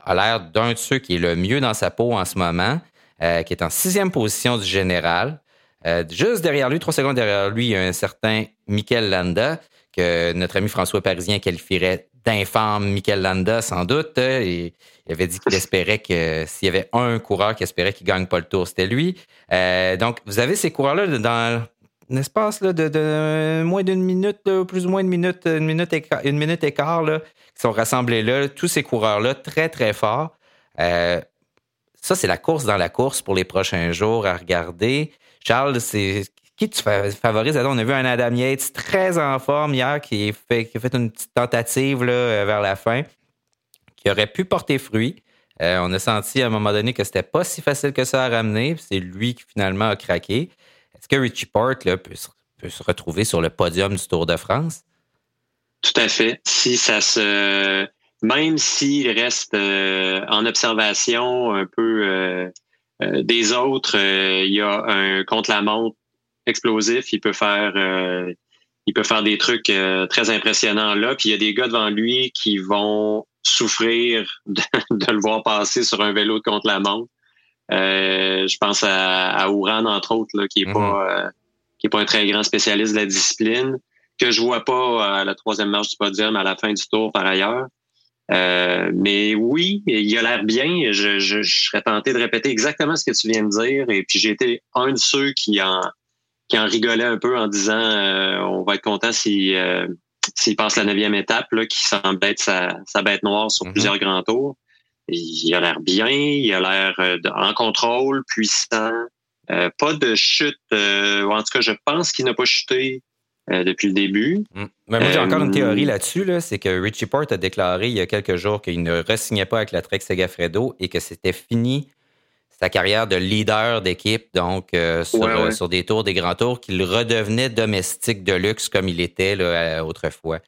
a l'air d'un de ceux qui est le mieux dans sa peau en ce moment, euh, qui est en sixième position du général. Euh, juste derrière lui, trois secondes derrière lui, il y a un certain Michael Landa, que notre ami François Parisien qualifierait d'infâme Michael Landa, sans doute. Et il avait dit qu'il espérait que s'il y avait un coureur qui espérait qu'il gagne pas le tour, c'était lui. Euh, donc, vous avez ces coureurs-là dans un espace là, de, moins d'une minute, plus ou moins une minute, une minute, écart, une minute écart, là, qui sont rassemblés là. Tous ces coureurs-là, très, très forts. Euh, ça, c'est la course dans la course pour les prochains jours à regarder. Charles, c'est qui tu favorises? On a vu un Adam Yates très en forme hier qui, fait, a fait une petite tentative là, euh, vers la fin qui aurait pu porter fruit. Euh, on a senti à un moment donné que c'était pas si facile que ça à ramener. C'est lui qui finalement a craqué. Est-ce que Richie Port là, peut, se retrouver sur le podium du Tour de France? Tout à fait. Si ça se. Même s'il reste euh, en observation un peu des autres, il y a un contre-la-montre explosif. Il peut faire, euh, il peut faire des trucs euh, très impressionnants là. Puis il y a des gars devant lui qui vont souffrir de, le voir passer sur un vélo contre la montre. Euh, je pense à, à Ouran, entre autres, là, qui est pas mhm. qui est pas un très grand spécialiste de la discipline, que je vois pas à la troisième marche du podium à la fin du tour par ailleurs. mais oui, il a l'air bien. Je, je, je, serais tenté de répéter exactement ce que tu viens de dire. Et puis j'ai été un de ceux qui en qui en rigolait un peu en disant euh, on va être content s'il euh, s'il passe la neuvième étape, là, qui semble être sa, sa bête noire sur mhm. plusieurs grands tours. Il a l'air bien, il a l'air euh, en contrôle, puissant. pas de chute. en tout cas, je pense qu'il n'a pas chuté depuis le début. Mm. Mais moi, j'ai encore une théorie là-dessus. Là, c'est que Richie Port a déclaré il y a quelques jours qu'il ne re pas avec la Trek Segafredo et que c'était fini sa carrière de leader d'équipe, donc euh, euh, sur, des tours, des grands tours, qu'il redevenait domestique de luxe comme il était là, autrefois.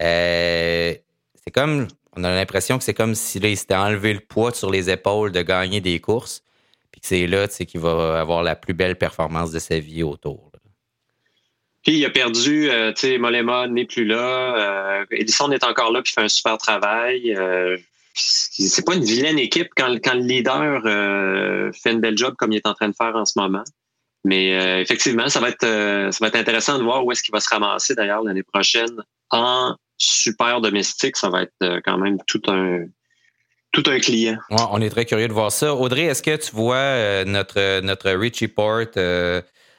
Euh, c'est comme, on a l'impression que c'est comme si là, il s'était enlevé le poids sur les épaules de gagner des courses, puis que c'est là qu'il va avoir la plus belle performance de sa vie autour. Puis il a perdu, tu sais, Molema n'est plus là, Edison est encore là puis fait un super travail c'est pas une vilaine équipe quand, le leader euh, fait une belle job comme il est en train de faire en ce moment. Mais euh, effectivement, ça va être euh, ça va être intéressant de voir où est-ce qu'il va se ramasser d'ailleurs l'année prochaine en super domestique. Ça va être quand même tout un tout un client. on est très curieux de voir ça. Audrey, est-ce que tu vois notre notre Richie Port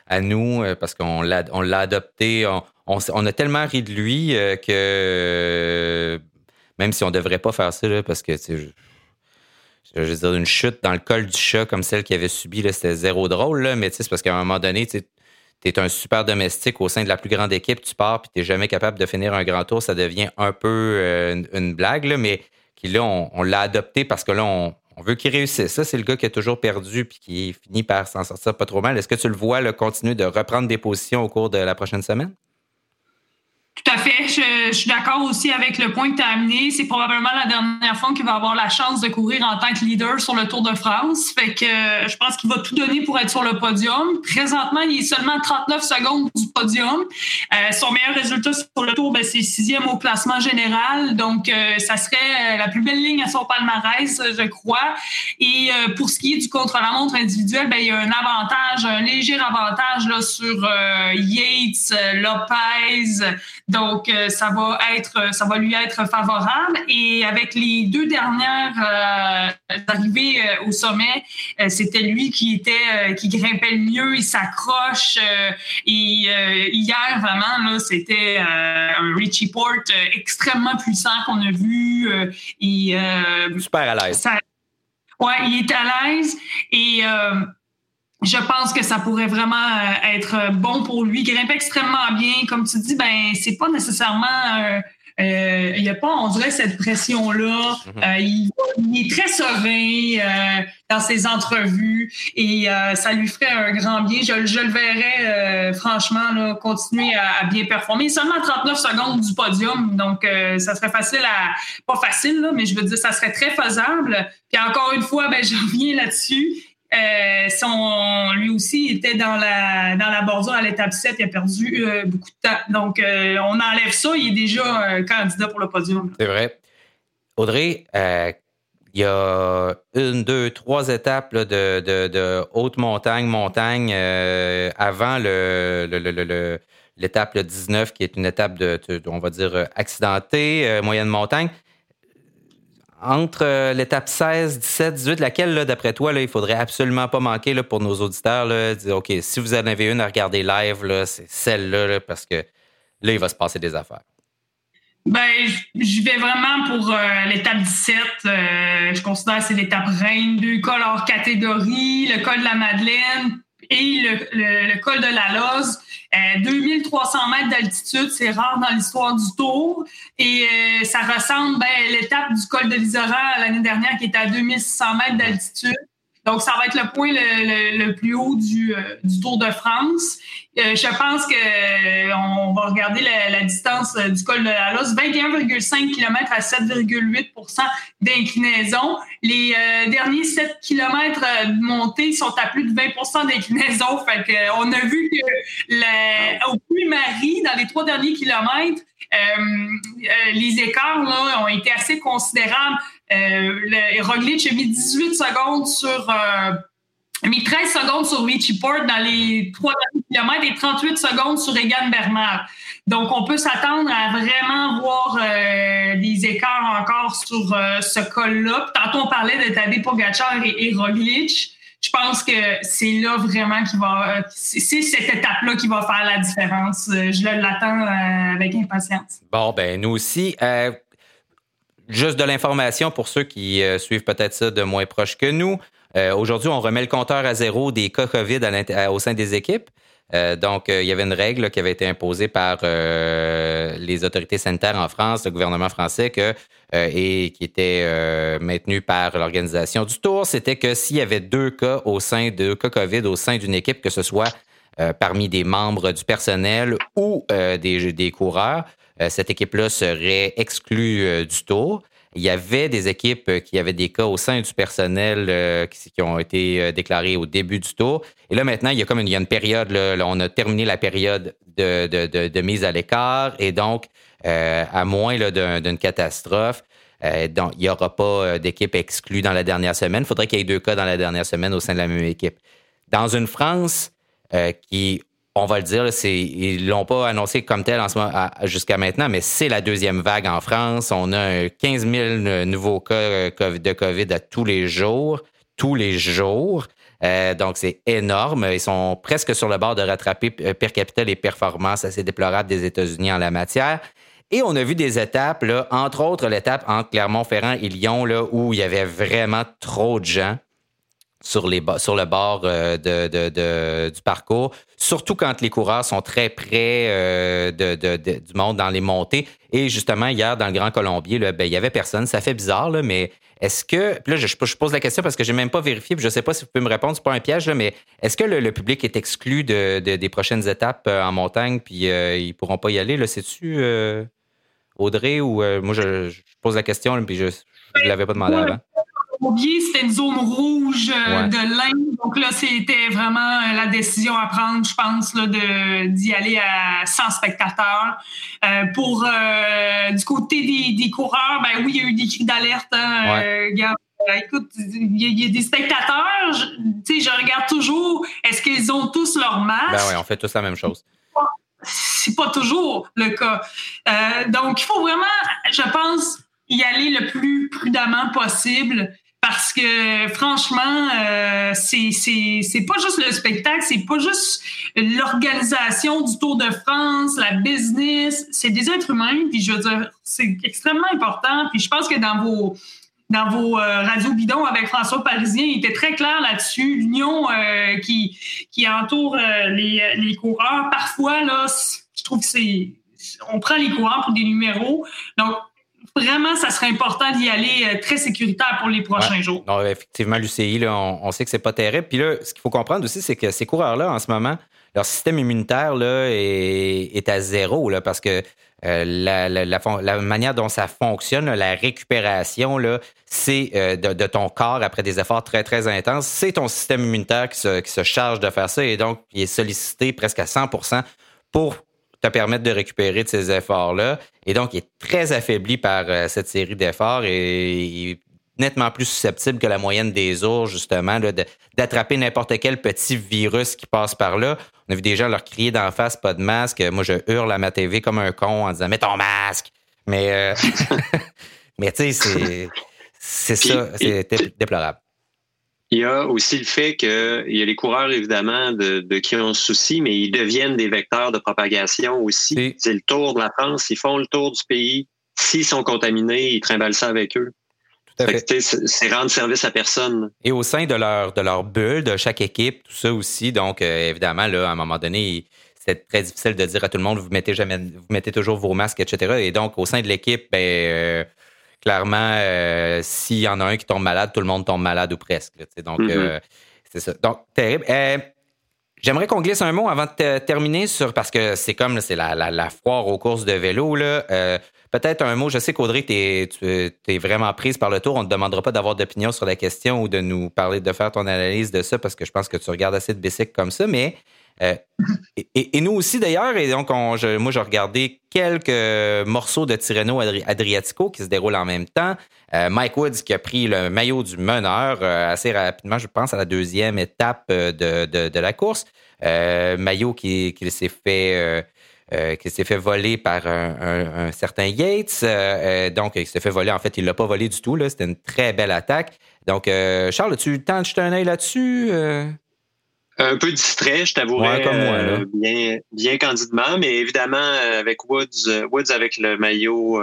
à nous? Parce qu'on l'a on l'a adopté. On, on, a tellement ri de lui que même si on devrait pas faire ça parce que je, je veux dire, une chute dans le col du chat comme celle qu'il avait subie, c'était zéro drôle, là, mais c'est parce qu'à un moment donné, tu es un super domestique au sein de la plus grande équipe, tu pars puis tu n'es jamais capable de finir un grand tour, ça devient un peu euh, une, blague, mais qui là, on, l'a adopté parce que là, on, veut qu'il réussisse. Ça, c'est le gars qui a toujours perdu puis qui finit par s'en sortir pas trop mal. Est-ce que tu le vois continuer de reprendre des positions au cours de la prochaine semaine? Tout fait. Je, suis d'accord aussi avec le point que tu as amené. C'est probablement la dernière fois qu'il va avoir la chance de courir en tant que leader sur le Tour de France. Fait que euh, je pense qu'il va tout donner pour être sur le podium. Présentement, il est seulement 39 secondes du podium. Euh, son meilleur résultat sur le Tour, ben, c'est sixième au classement général. Donc, euh, ça serait la plus belle ligne à son palmarès, je crois. Et pour ce qui est du contre-la-montre individuel, ben, il y a un avantage, un léger avantage là, sur Yates, Lopez, euh, ça va être, ça va lui être favorable. Et avec les deux dernières euh, arrivées euh, au sommet, c'était lui qui était, qui grimpait le mieux. Il s'accroche. et hier, vraiment, là, c'était un Richie Port extrêmement puissant qu'on a vu. et, Super à l'aise. Ouais, il est à l'aise. Et je pense que ça pourrait vraiment euh, être bon pour lui. Il grimpe extrêmement bien. Comme tu dis, ben c'est pas nécessairement. Euh, euh il n'y a pas, on dirait, cette pression-là. Mhm. Euh, il, est très serein dans ses entrevues et ça lui ferait un grand bien. Je, je le verrais, franchement, là, continuer à, bien performer. Seulement 39 secondes du podium, donc ça serait facile à... Pas facile, là, mais je veux dire, ça serait très faisable. Puis encore une fois, ben, je reviens là-dessus. Euh, son, lui aussi était dans la, dans la bordure à l'étape 7. Il a perdu euh, beaucoup de temps. Donc, euh, on enlève ça. Il est déjà candidat pour le podium. C'est vrai. Audrey, il y a une, deux, trois étapes de, de, haute montagne, montagne avant l'étape 19 qui est une étape de, on va dire, accidentée, moyenne montagne entre euh, l'étape 16, 17, 18, laquelle, d'après toi, là, il faudrait absolument pas manquer là, pour nos auditeurs? Là, dire, OK, si vous en avez une à regarder live, c'est celle-là, parce que là, il va se passer des affaires. Ben, je vais vraiment pour euh, l'étape 17. Euh, je considère que c'est l'étape reine, deux cols hors catégorie, le col de la Madeleine et le, col de la. 2300 euh, mètres d'altitude, c'est rare dans l'histoire du Tour. Et euh, ça ressemble ben, à l'étape du col de l'Isora l'année dernière qui était à 2600 mètres d'altitude. Donc, ça va être le point le, plus haut du, euh, du, Tour de France. Euh, je pense que euh, va regarder la, distance du col de la Losse, 21,5 km à 7,8% d'inclinaison. Les derniers 7 km de montée sont à plus de 20% d'inclinaison. Fait que, on a vu que la, au Puy-Marie, dans les trois derniers kilomètres, les écarts là, ont été assez considérables. Euh, le, Roglic a mis 18 secondes sur euh, mis 13 secondes sur Richie Port dans les 3 km et 38 secondes sur Egan Bernard. Donc, on peut s'attendre à vraiment voir euh, des écarts encore sur euh, ce col-là. Tantôt, on parlait de Tadej Pogacar et, et, Roglic. Je pense que c'est là vraiment qui va, c'est cette étape-là qui va faire la différence. Je l'attends avec impatience. Bon, ben nous aussi. Juste de l'information pour ceux qui euh, suivent peut-être ça de moins proche que nous. Euh, aujourd'hui, on remet le compteur à zéro des cas COVID au sein des équipes. Euh, donc, il y avait une règle qui avait été imposée par les autorités sanitaires en France, le gouvernement français, et qui était maintenue par l'organisation du Tour, c'était que s'il y avait deux cas au sein de cas COVID au sein d'une équipe, que ce soit parmi des membres du personnel ou des, des coureurs, euh, cette équipe-là serait exclue euh, du tour. Il y avait des équipes euh, qui avaient des cas au sein du personnel qui, ont été déclarés au début du tour. Et là, maintenant, il y a comme une, il y a une période, on a terminé la période de, de, de, mise à l'écart. Et donc, à moins d'une catastrophe, il n'y aura pas d'équipe exclue dans la dernière semaine. Il faudrait qu'il y ait deux cas dans la dernière semaine au sein de la même équipe. Dans une France qui on va le dire, c'est, ils l'ont pas annoncé comme tel en ce moment, jusqu'à maintenant, mais c'est la deuxième vague en France. On a 15 000 nouveaux cas euh, de COVID à tous les jours, tous les jours. donc, c'est énorme. Ils sont presque sur le bord de rattraper per capita les performances assez déplorables des États-Unis en la matière. Et on a vu des étapes, là, entre autres l'étape entre Clermont-Ferrand et Lyon, là, où il y avait vraiment trop de gens sur, les, sur le bord euh, de, du parcours, surtout quand les coureurs sont très près euh, du monde dans les montées. Et justement, hier, dans le Grand Colombier, là, ben, il y avait personne. Ça fait bizarre, là, mais est-ce que. Puis là, je, je, pose la question parce que j'ai même pas vérifié, puis je sais pas si vous pouvez me répondre, c'est pas un piège, là, mais est-ce que le, public est exclu de, des prochaines étapes euh, en montagne, puis ils pourront pas y aller? Là, c'est-tu Audrey ou moi, je, pose la question, puis je ne l'avais pas demandé avant? C'était une zone rouge euh, de l'Inde. Donc là, c'était vraiment euh, la décision à prendre, je pense, d'y aller à 100 spectateurs. Euh, pour du côté des, coureurs, ben oui, il y a eu des cris d'alerte. Hein, écoute, il y, a des spectateurs, tu sais, je regarde toujours, est-ce qu'ils ont tous leur masque? Ben oui, on fait tous la même chose c'est pas toujours le cas. donc, il faut vraiment, je pense, y aller le plus prudemment possible parce que franchement, euh, c'est pas juste le spectacle, c'est pas juste l'organisation du Tour de France, la business, c'est des êtres humains. Puis je veux dire, c'est extrêmement important. Puis je pense que dans vos dans vos euh, radios bidons avec François Parisien, il était très clair là-dessus. L'union euh, qui qui entoure euh, les, les coureurs, parfois là, je trouve que c'est on prend les coureurs pour des numéros. Donc vraiment, ça serait important d'y aller euh, très sécuritaire pour les prochains jours. Non, effectivement, l'UCI, on, sait que c'est pas terrible. Puis là, ce qu'il faut comprendre aussi, c'est que ces coureurs-là, en ce moment, leur système immunitaire là, est, à zéro là, parce que euh, la, manière dont ça fonctionne, la récupération, c'est euh, de, ton corps après des efforts très, très intenses. C'est ton système immunitaire qui se, qui se charge de faire ça et donc il est sollicité presque à 100% pour te permettre de récupérer de ces efforts-là. Et donc, il est très affaibli par euh, cette série d'efforts et il est nettement plus susceptible que la moyenne des ours, justement, d'attraper n'importe quel petit virus qui passe par là. On a vu des gens leur crier d'en face, pas de masque. Moi, je hurle à ma TV comme un con en disant, mets ton masque. Mais, euh, mais tu sais, c'est, c'est ça, c'est déplorable. Il y a aussi le fait qu'il y a les coureurs, évidemment, de, de, qui ont souci, mais ils deviennent des vecteurs de propagation aussi. C'est le tour de la France, ils font le tour du pays. S'ils sont contaminés, ils trimballent ça avec eux. C'est rendre service à personne. Et au sein de leur, de leur bulle, de chaque équipe, tout ça aussi. Donc, euh, évidemment, là, à un moment donné, c'était très difficile de dire à tout le monde, vous mettez jamais, vous mettez toujours vos masques, etc. Et donc, au sein de l'équipe, ben, euh, clairement, euh, s'il y en a un qui tombe malade, tout le monde tombe malade ou presque. donc, mm-hmm. euh, c'est ça. Donc, terrible. Euh, j'aimerais qu'on glisse un mot avant de terminer sur parce que c'est comme c'est la, la, foire aux courses de vélo. Là. Peut-être un mot, je sais qu'Audrey, tu es, vraiment prise par le tour. On ne te demandera pas d'avoir d'opinion sur la question ou de nous parler, de faire ton analyse de ça parce que je pense que tu regardes assez de bicycles comme ça, mais euh, et, nous aussi d'ailleurs, et donc moi j'ai regardé quelques morceaux de Tirreno Adriatico qui se déroulent en même temps. Euh, Mike Woods qui a pris le maillot du meneur euh, assez rapidement, je pense, à la deuxième étape de, la course. maillot qui, s'est fait qui fait voler par un, certain Yates. donc, il s'est fait voler. En fait, il l'a pas volé du tout. C'était une très belle attaque. Donc, Charles, as-tu le jeter un œil là-dessus? Un peu distrait, je t'avouerais, euh, bien, bien candidement, mais évidemment euh, avec Woods, euh, Woods avec le maillot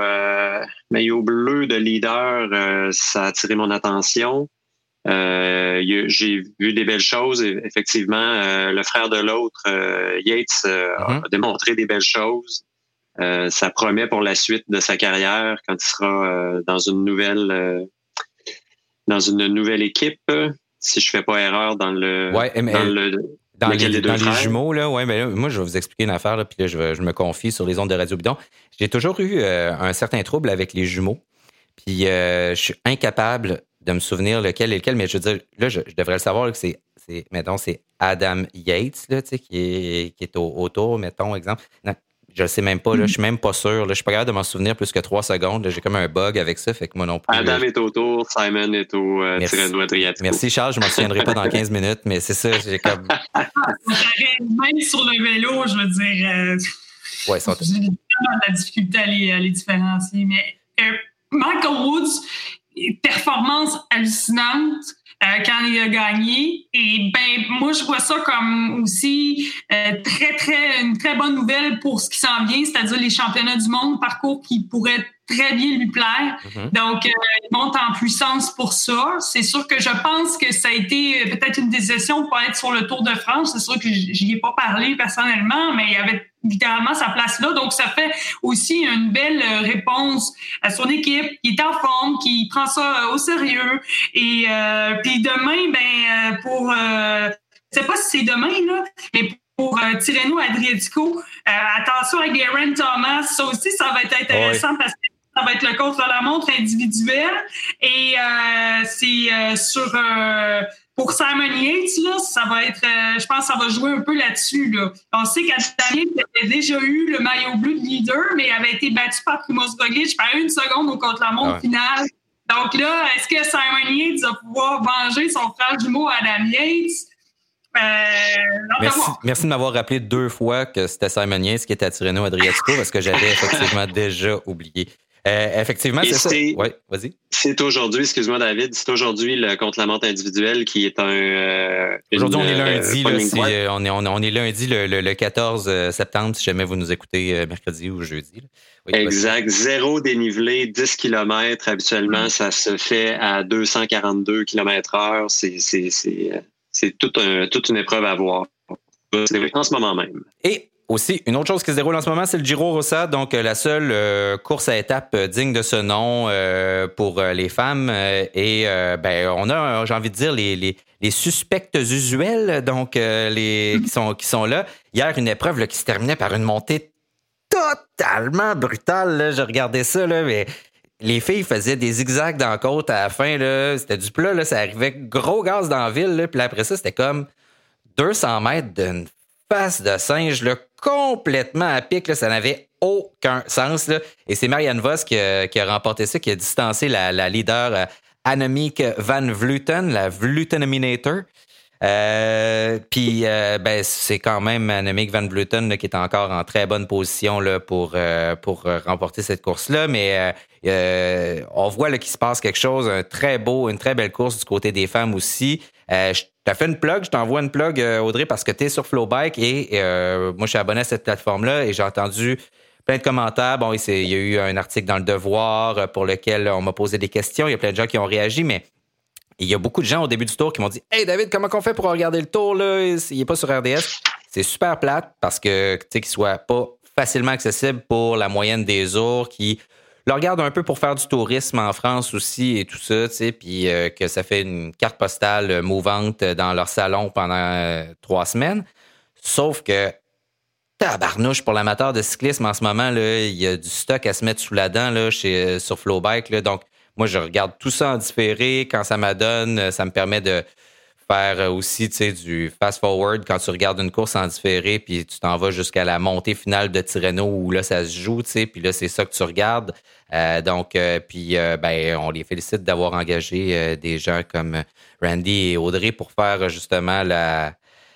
maillot bleu de leader, ça a attiré mon attention. J'ai vu des belles choses. Effectivement, le frère de l'autre, Yates, a mm-hmm. démontré des belles choses. ça promet pour la suite de sa carrière quand il sera dans une nouvelle dans une nouvelle équipe si je fais pas erreur dans le dans le dans les, jumeaux, là, ouais, ben moi, je vais vous expliquer une affaire, là, puis là, je, me confie sur les ondes de Radio Bidon. J'ai toujours eu euh, un certain trouble avec les jumeaux. Puis euh, je suis incapable de me souvenir lequel est lequel, mais je veux dire, là, je, devrais le savoir que c'est, mettons, c'est Adam Yates, là, tu sais, qui est, qui est au, autour, mettons, exemple. Je ne sais même pas, là, je suis même pas sûr. Je suis pas capable de m'en souvenir plus que trois secondes. J'ai comme un bug avec ça, fait que moi non plus. Adam est autour, Simon est au euh, Merci. Merci Charles, je m'en souviendrai pas dans 15 minutes, mais c'est ça, j'ai comme. même sur le vélo, je veux dire. Euh, ouais. J'ai de la difficulté à les, à les différencier. Mais euh, Michael Woods, performance hallucinante. Quand il a gagné. Et ben moi, je vois ça comme aussi très, très, une très bonne nouvelle pour ce qui s'en vient, c'est-à-dire les championnats du monde, parcours qui pourrait très bien lui plaire. Mhm. Donc, euh, il monte en puissance pour ça. C'est sûr que je pense que ça a été euh, peut-être une décision pour être sur le Tour de France. C'est sûr que j'y ai pas parlé personnellement, mais il y avait littéralement sa place là. Donc, ça fait aussi une belle euh, réponse à son équipe qui est en forme, qui prend ça au sérieux. Et puis demain, ben pour, je sais pas si c'est demain là, mais pour Tirreno Adriatico, attention à Garen Thomas. Ça aussi, ça va être intéressant parce que ça va être le contre-la-montre individuel. Et euh, c'est euh, sur euh, pour Simon Yates, là, ça va être, je pense que ça va jouer un peu là-dessus. Là. On sait qu'Adrian avait déjà eu le maillot bleu de leader, mais avait été battu par Primoz Roglic par une seconde au contre-la-montre final. Donc là, est-ce que Simon Yates va pouvoir venger son frère jumeau Adam Yates? merci, merci, de m'avoir rappelé deux fois que c'était Simon Yates qui était à Tirreno Adriatico parce que j'avais effectivement déjà oublié. Euh, effectivement, c'est ça. Ouais, vas-y. C'est aujourd'hui, excuse-moi David, c'est aujourd'hui le contre la montre individuelle qui est un. Euh, aujourd'hui, on est lundi. Euh, on, est, on, est lundi le, 14 septembre, si jamais vous nous écoutez mercredi ou jeudi. exact. Zéro dénivelé, 10 km. Habituellement, ça se fait à 242 km heure. C'est toute, un, toute une épreuve à voir. En ce moment même. Et aussi, une autre chose qui se déroule en ce moment, c'est le Giro Rossa, donc euh, la seule euh, course à étapes euh, digne de ce nom pour les femmes. et ben, on a, j'ai envie de dire, les, les, suspects usuels, donc les qui sont qui sont là. Hier, une épreuve qui se terminait par une montée totalement brutale. Je regardais ça, là, mais les filles faisaient des zigzags dans la côte à la fin. C'était du plat, là, ça arrivait gros gaz dans la ville. puis après ça, c'était comme 200 mètres d'une face de singe là, complètement à pic. Là, ça n'avait aucun sens. Là. Et c'est Marianne Vos qui a, remporté ça, qui a distancé la, leader euh, Annemiek van Vleuten, la Vleutenaminator. Euh, puis euh, ben, c'est quand même Annemiek van Vleuten qui est encore en très bonne position là, pour, euh, pour remporter cette course-là. Mais on voit qu'il se passe quelque chose, un très beau, une très belle course du côté des femmes aussi. je t'ai fait une plug, je t'envoie une plug, Audrey, parce que tu es sur Flowbike et moi je suis abonné à cette plateforme-là et j'ai entendu plein de commentaires. Bon, il y a eu un article dans le Devoir pour lequel on m'a posé des questions. Il y a plein de gens qui ont réagi, mais il y a beaucoup de gens au début du tour qui m'ont dit Hey David, comment on fait pour regarder le tour là? Il n'est pas sur RDS. C'est super plate parce que tu sais qu'il soit pas facilement accessible pour la moyenne des ours qui le regardent un peu pour faire du tourisme en France aussi et tout ça, tu sais, puis euh, que ça fait une carte postale mouvante dans leur salon pendant euh, trois semaines. Sauf que tabarnouche pour l'amateur de cyclisme en ce moment, il y a du stock à se mettre sous la dent là, chez, sur Flowbike. Donc, moi, je regarde tout ça en différé. Quand ça m'adonne, ça me permet de faire aussi tu sais, du fast-forward quand tu regardes une course en différé, puis tu t'en vas jusqu'à la montée finale de Tirreno où là, ça se joue, tu sais, puis là, c'est ça que tu regardes. Euh, donc, euh, puis, euh, ben, on les félicite d'avoir engagé des gens comme Randy et Audrey pour faire justement la,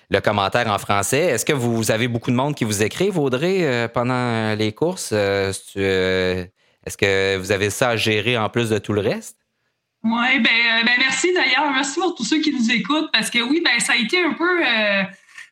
le commentaire en français. Est-ce que vous avez beaucoup de monde qui vous écrivent, Audrey, pendant les courses? Est-ce que vous avez ça à gérer en plus de tout le reste? Oui, ben, euh, ben, merci d'ailleurs. Merci pour tous ceux qui nous écoutent parce que oui, ben ça a été un peu. Euh,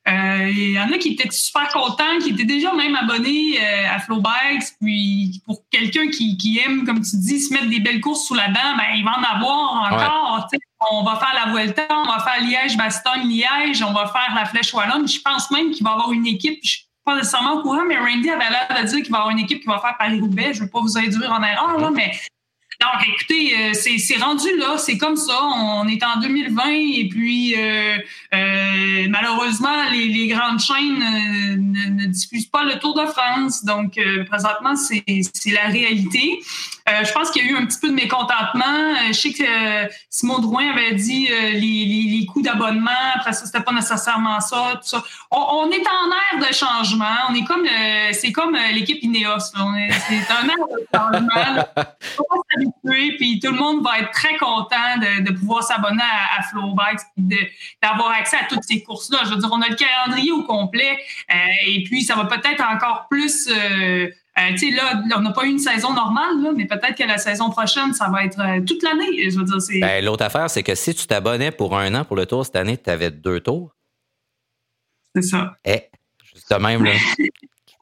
euh, il y en a qui étaient super contents, qui étaient déjà même abonnés à Flowbikes. Puis pour quelqu'un qui, aime, comme tu dis, se mettre des belles courses sous la dent, ben, il va en avoir encore. On va faire la Vuelta, on va faire Liège-Bastogne-Liège, on va faire la Flèche Wallonne. Je pense même qu'il va y avoir une équipe pas nécessairement au courant, mais Randy avait l'air de dire qu'il va y avoir une équipe qui va faire Paris-Roubaix. Je ne veux pas vous induire en erreur, là, mais donc, écoutez, euh, c'est rendu là, c'est comme ça. On est en 2020 et puis euh, euh, malheureusement, les, grandes chaînes ne, diffusent pas le Tour de France. Donc, présentement, c'est la réalité. Je pense qu'il y a eu un petit peu de mécontentement. je sais que Simon Drouin avait dit les, coûts d'abonnement. Après ça, c'était pas nécessairement ça. Tout ça. On, est en ère de changement. On est comme c'est comme l'équipe Ineos. C'est un ère de changement puis tout le monde va être très content de, pouvoir s'abonner à, à Flowbikes et d'avoir accès à toutes ces courses-là. Je veux dire, on a le calendrier au complet euh, et puis ça va peut-être encore plus euh, tu sais, là, on n'a pas eu une saison normale, là, mais peut-être que la saison prochaine, ça va être euh, toute l'année. Je veux dire, c'est. Ben, l'autre affaire, c'est que si tu t'abonnais pour un an pour le tour cette année, tu avais deux tours. C'est ça. Eh, juste de même, là.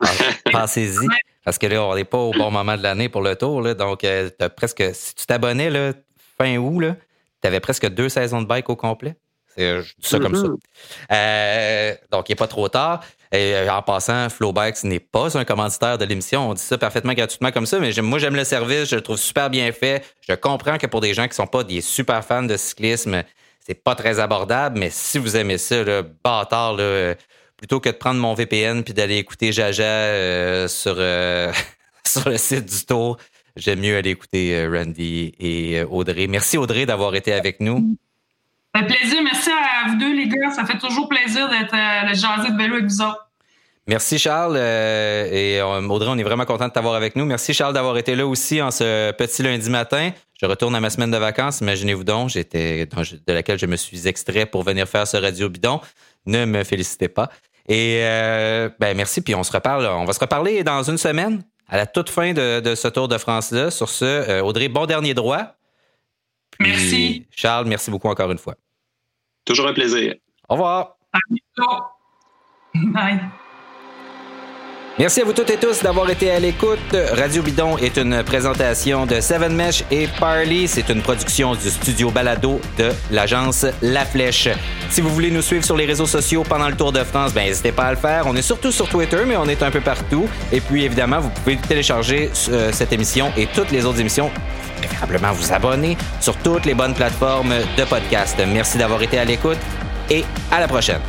Pensez-y. Parce que là, on n'est pas au bon moment de l'année pour le tour. Là, donc, euh, as presque, si tu t'abonnais là, fin août, tu avais presque deux saisons de bike au complet. C'est, je dis ça comme ça. Euh, donc, il n'est pas trop tard. Et euh, en passant, Flowbikes n'est pas un commanditaire de l'émission. On dit ça parfaitement gratuitement comme ça, mais moi, j'aime le service. Je le trouve super bien fait. Je comprends que pour des gens qui ne sont pas des super fans de cyclisme, c'est pas très abordable, mais si vous aimez ça, là, bâtard, là, plutôt que de prendre mon VPN puis d'aller écouter Jaja euh, sur, sur le site du tour, j'aime mieux aller écouter Randy et Audrey. Merci Audrey d'avoir été avec nous. Un plaisir. Merci à vous deux, les gars. Ça fait toujours plaisir d'être euh, le jaser de vélo avec vous autres. Merci Charles euh, et euh, Audrey, on est vraiment content de t'avoir avec nous. Merci Charles d'avoir été là aussi en ce petit lundi matin. Je retourne à ma semaine de vacances. Imaginez-vous donc, j'étais de laquelle je me suis extrait pour venir faire ce radio bidon. Ne me félicitez pas. Et ben merci. Puis on se reparle. On va se reparler dans une semaine à la toute fin de, de ce Tour de France là. Sur ce, Audrey, bon dernier droit. merci. Charles, merci beaucoup encore une fois. Toujours un plaisir. Au revoir. À bientôt. Bye. Merci à vous toutes et tous d'avoir été à l'écoute. Radio Bidon est une présentation de Seven Mesh et Parley. C'est une production du studio Balado de l'agence La Flèche. Si vous voulez nous suivre sur les réseaux sociaux pendant le Tour de France, ben n'hésitez pas à le faire. On est surtout sur Twitter, mais on est un peu partout. Et puis évidemment, vous pouvez télécharger euh, cette émission et toutes les autres émissions préférablement vous abonner sur toutes les bonnes plateformes de podcast. Merci d'avoir été à l'écoute et à la prochaine.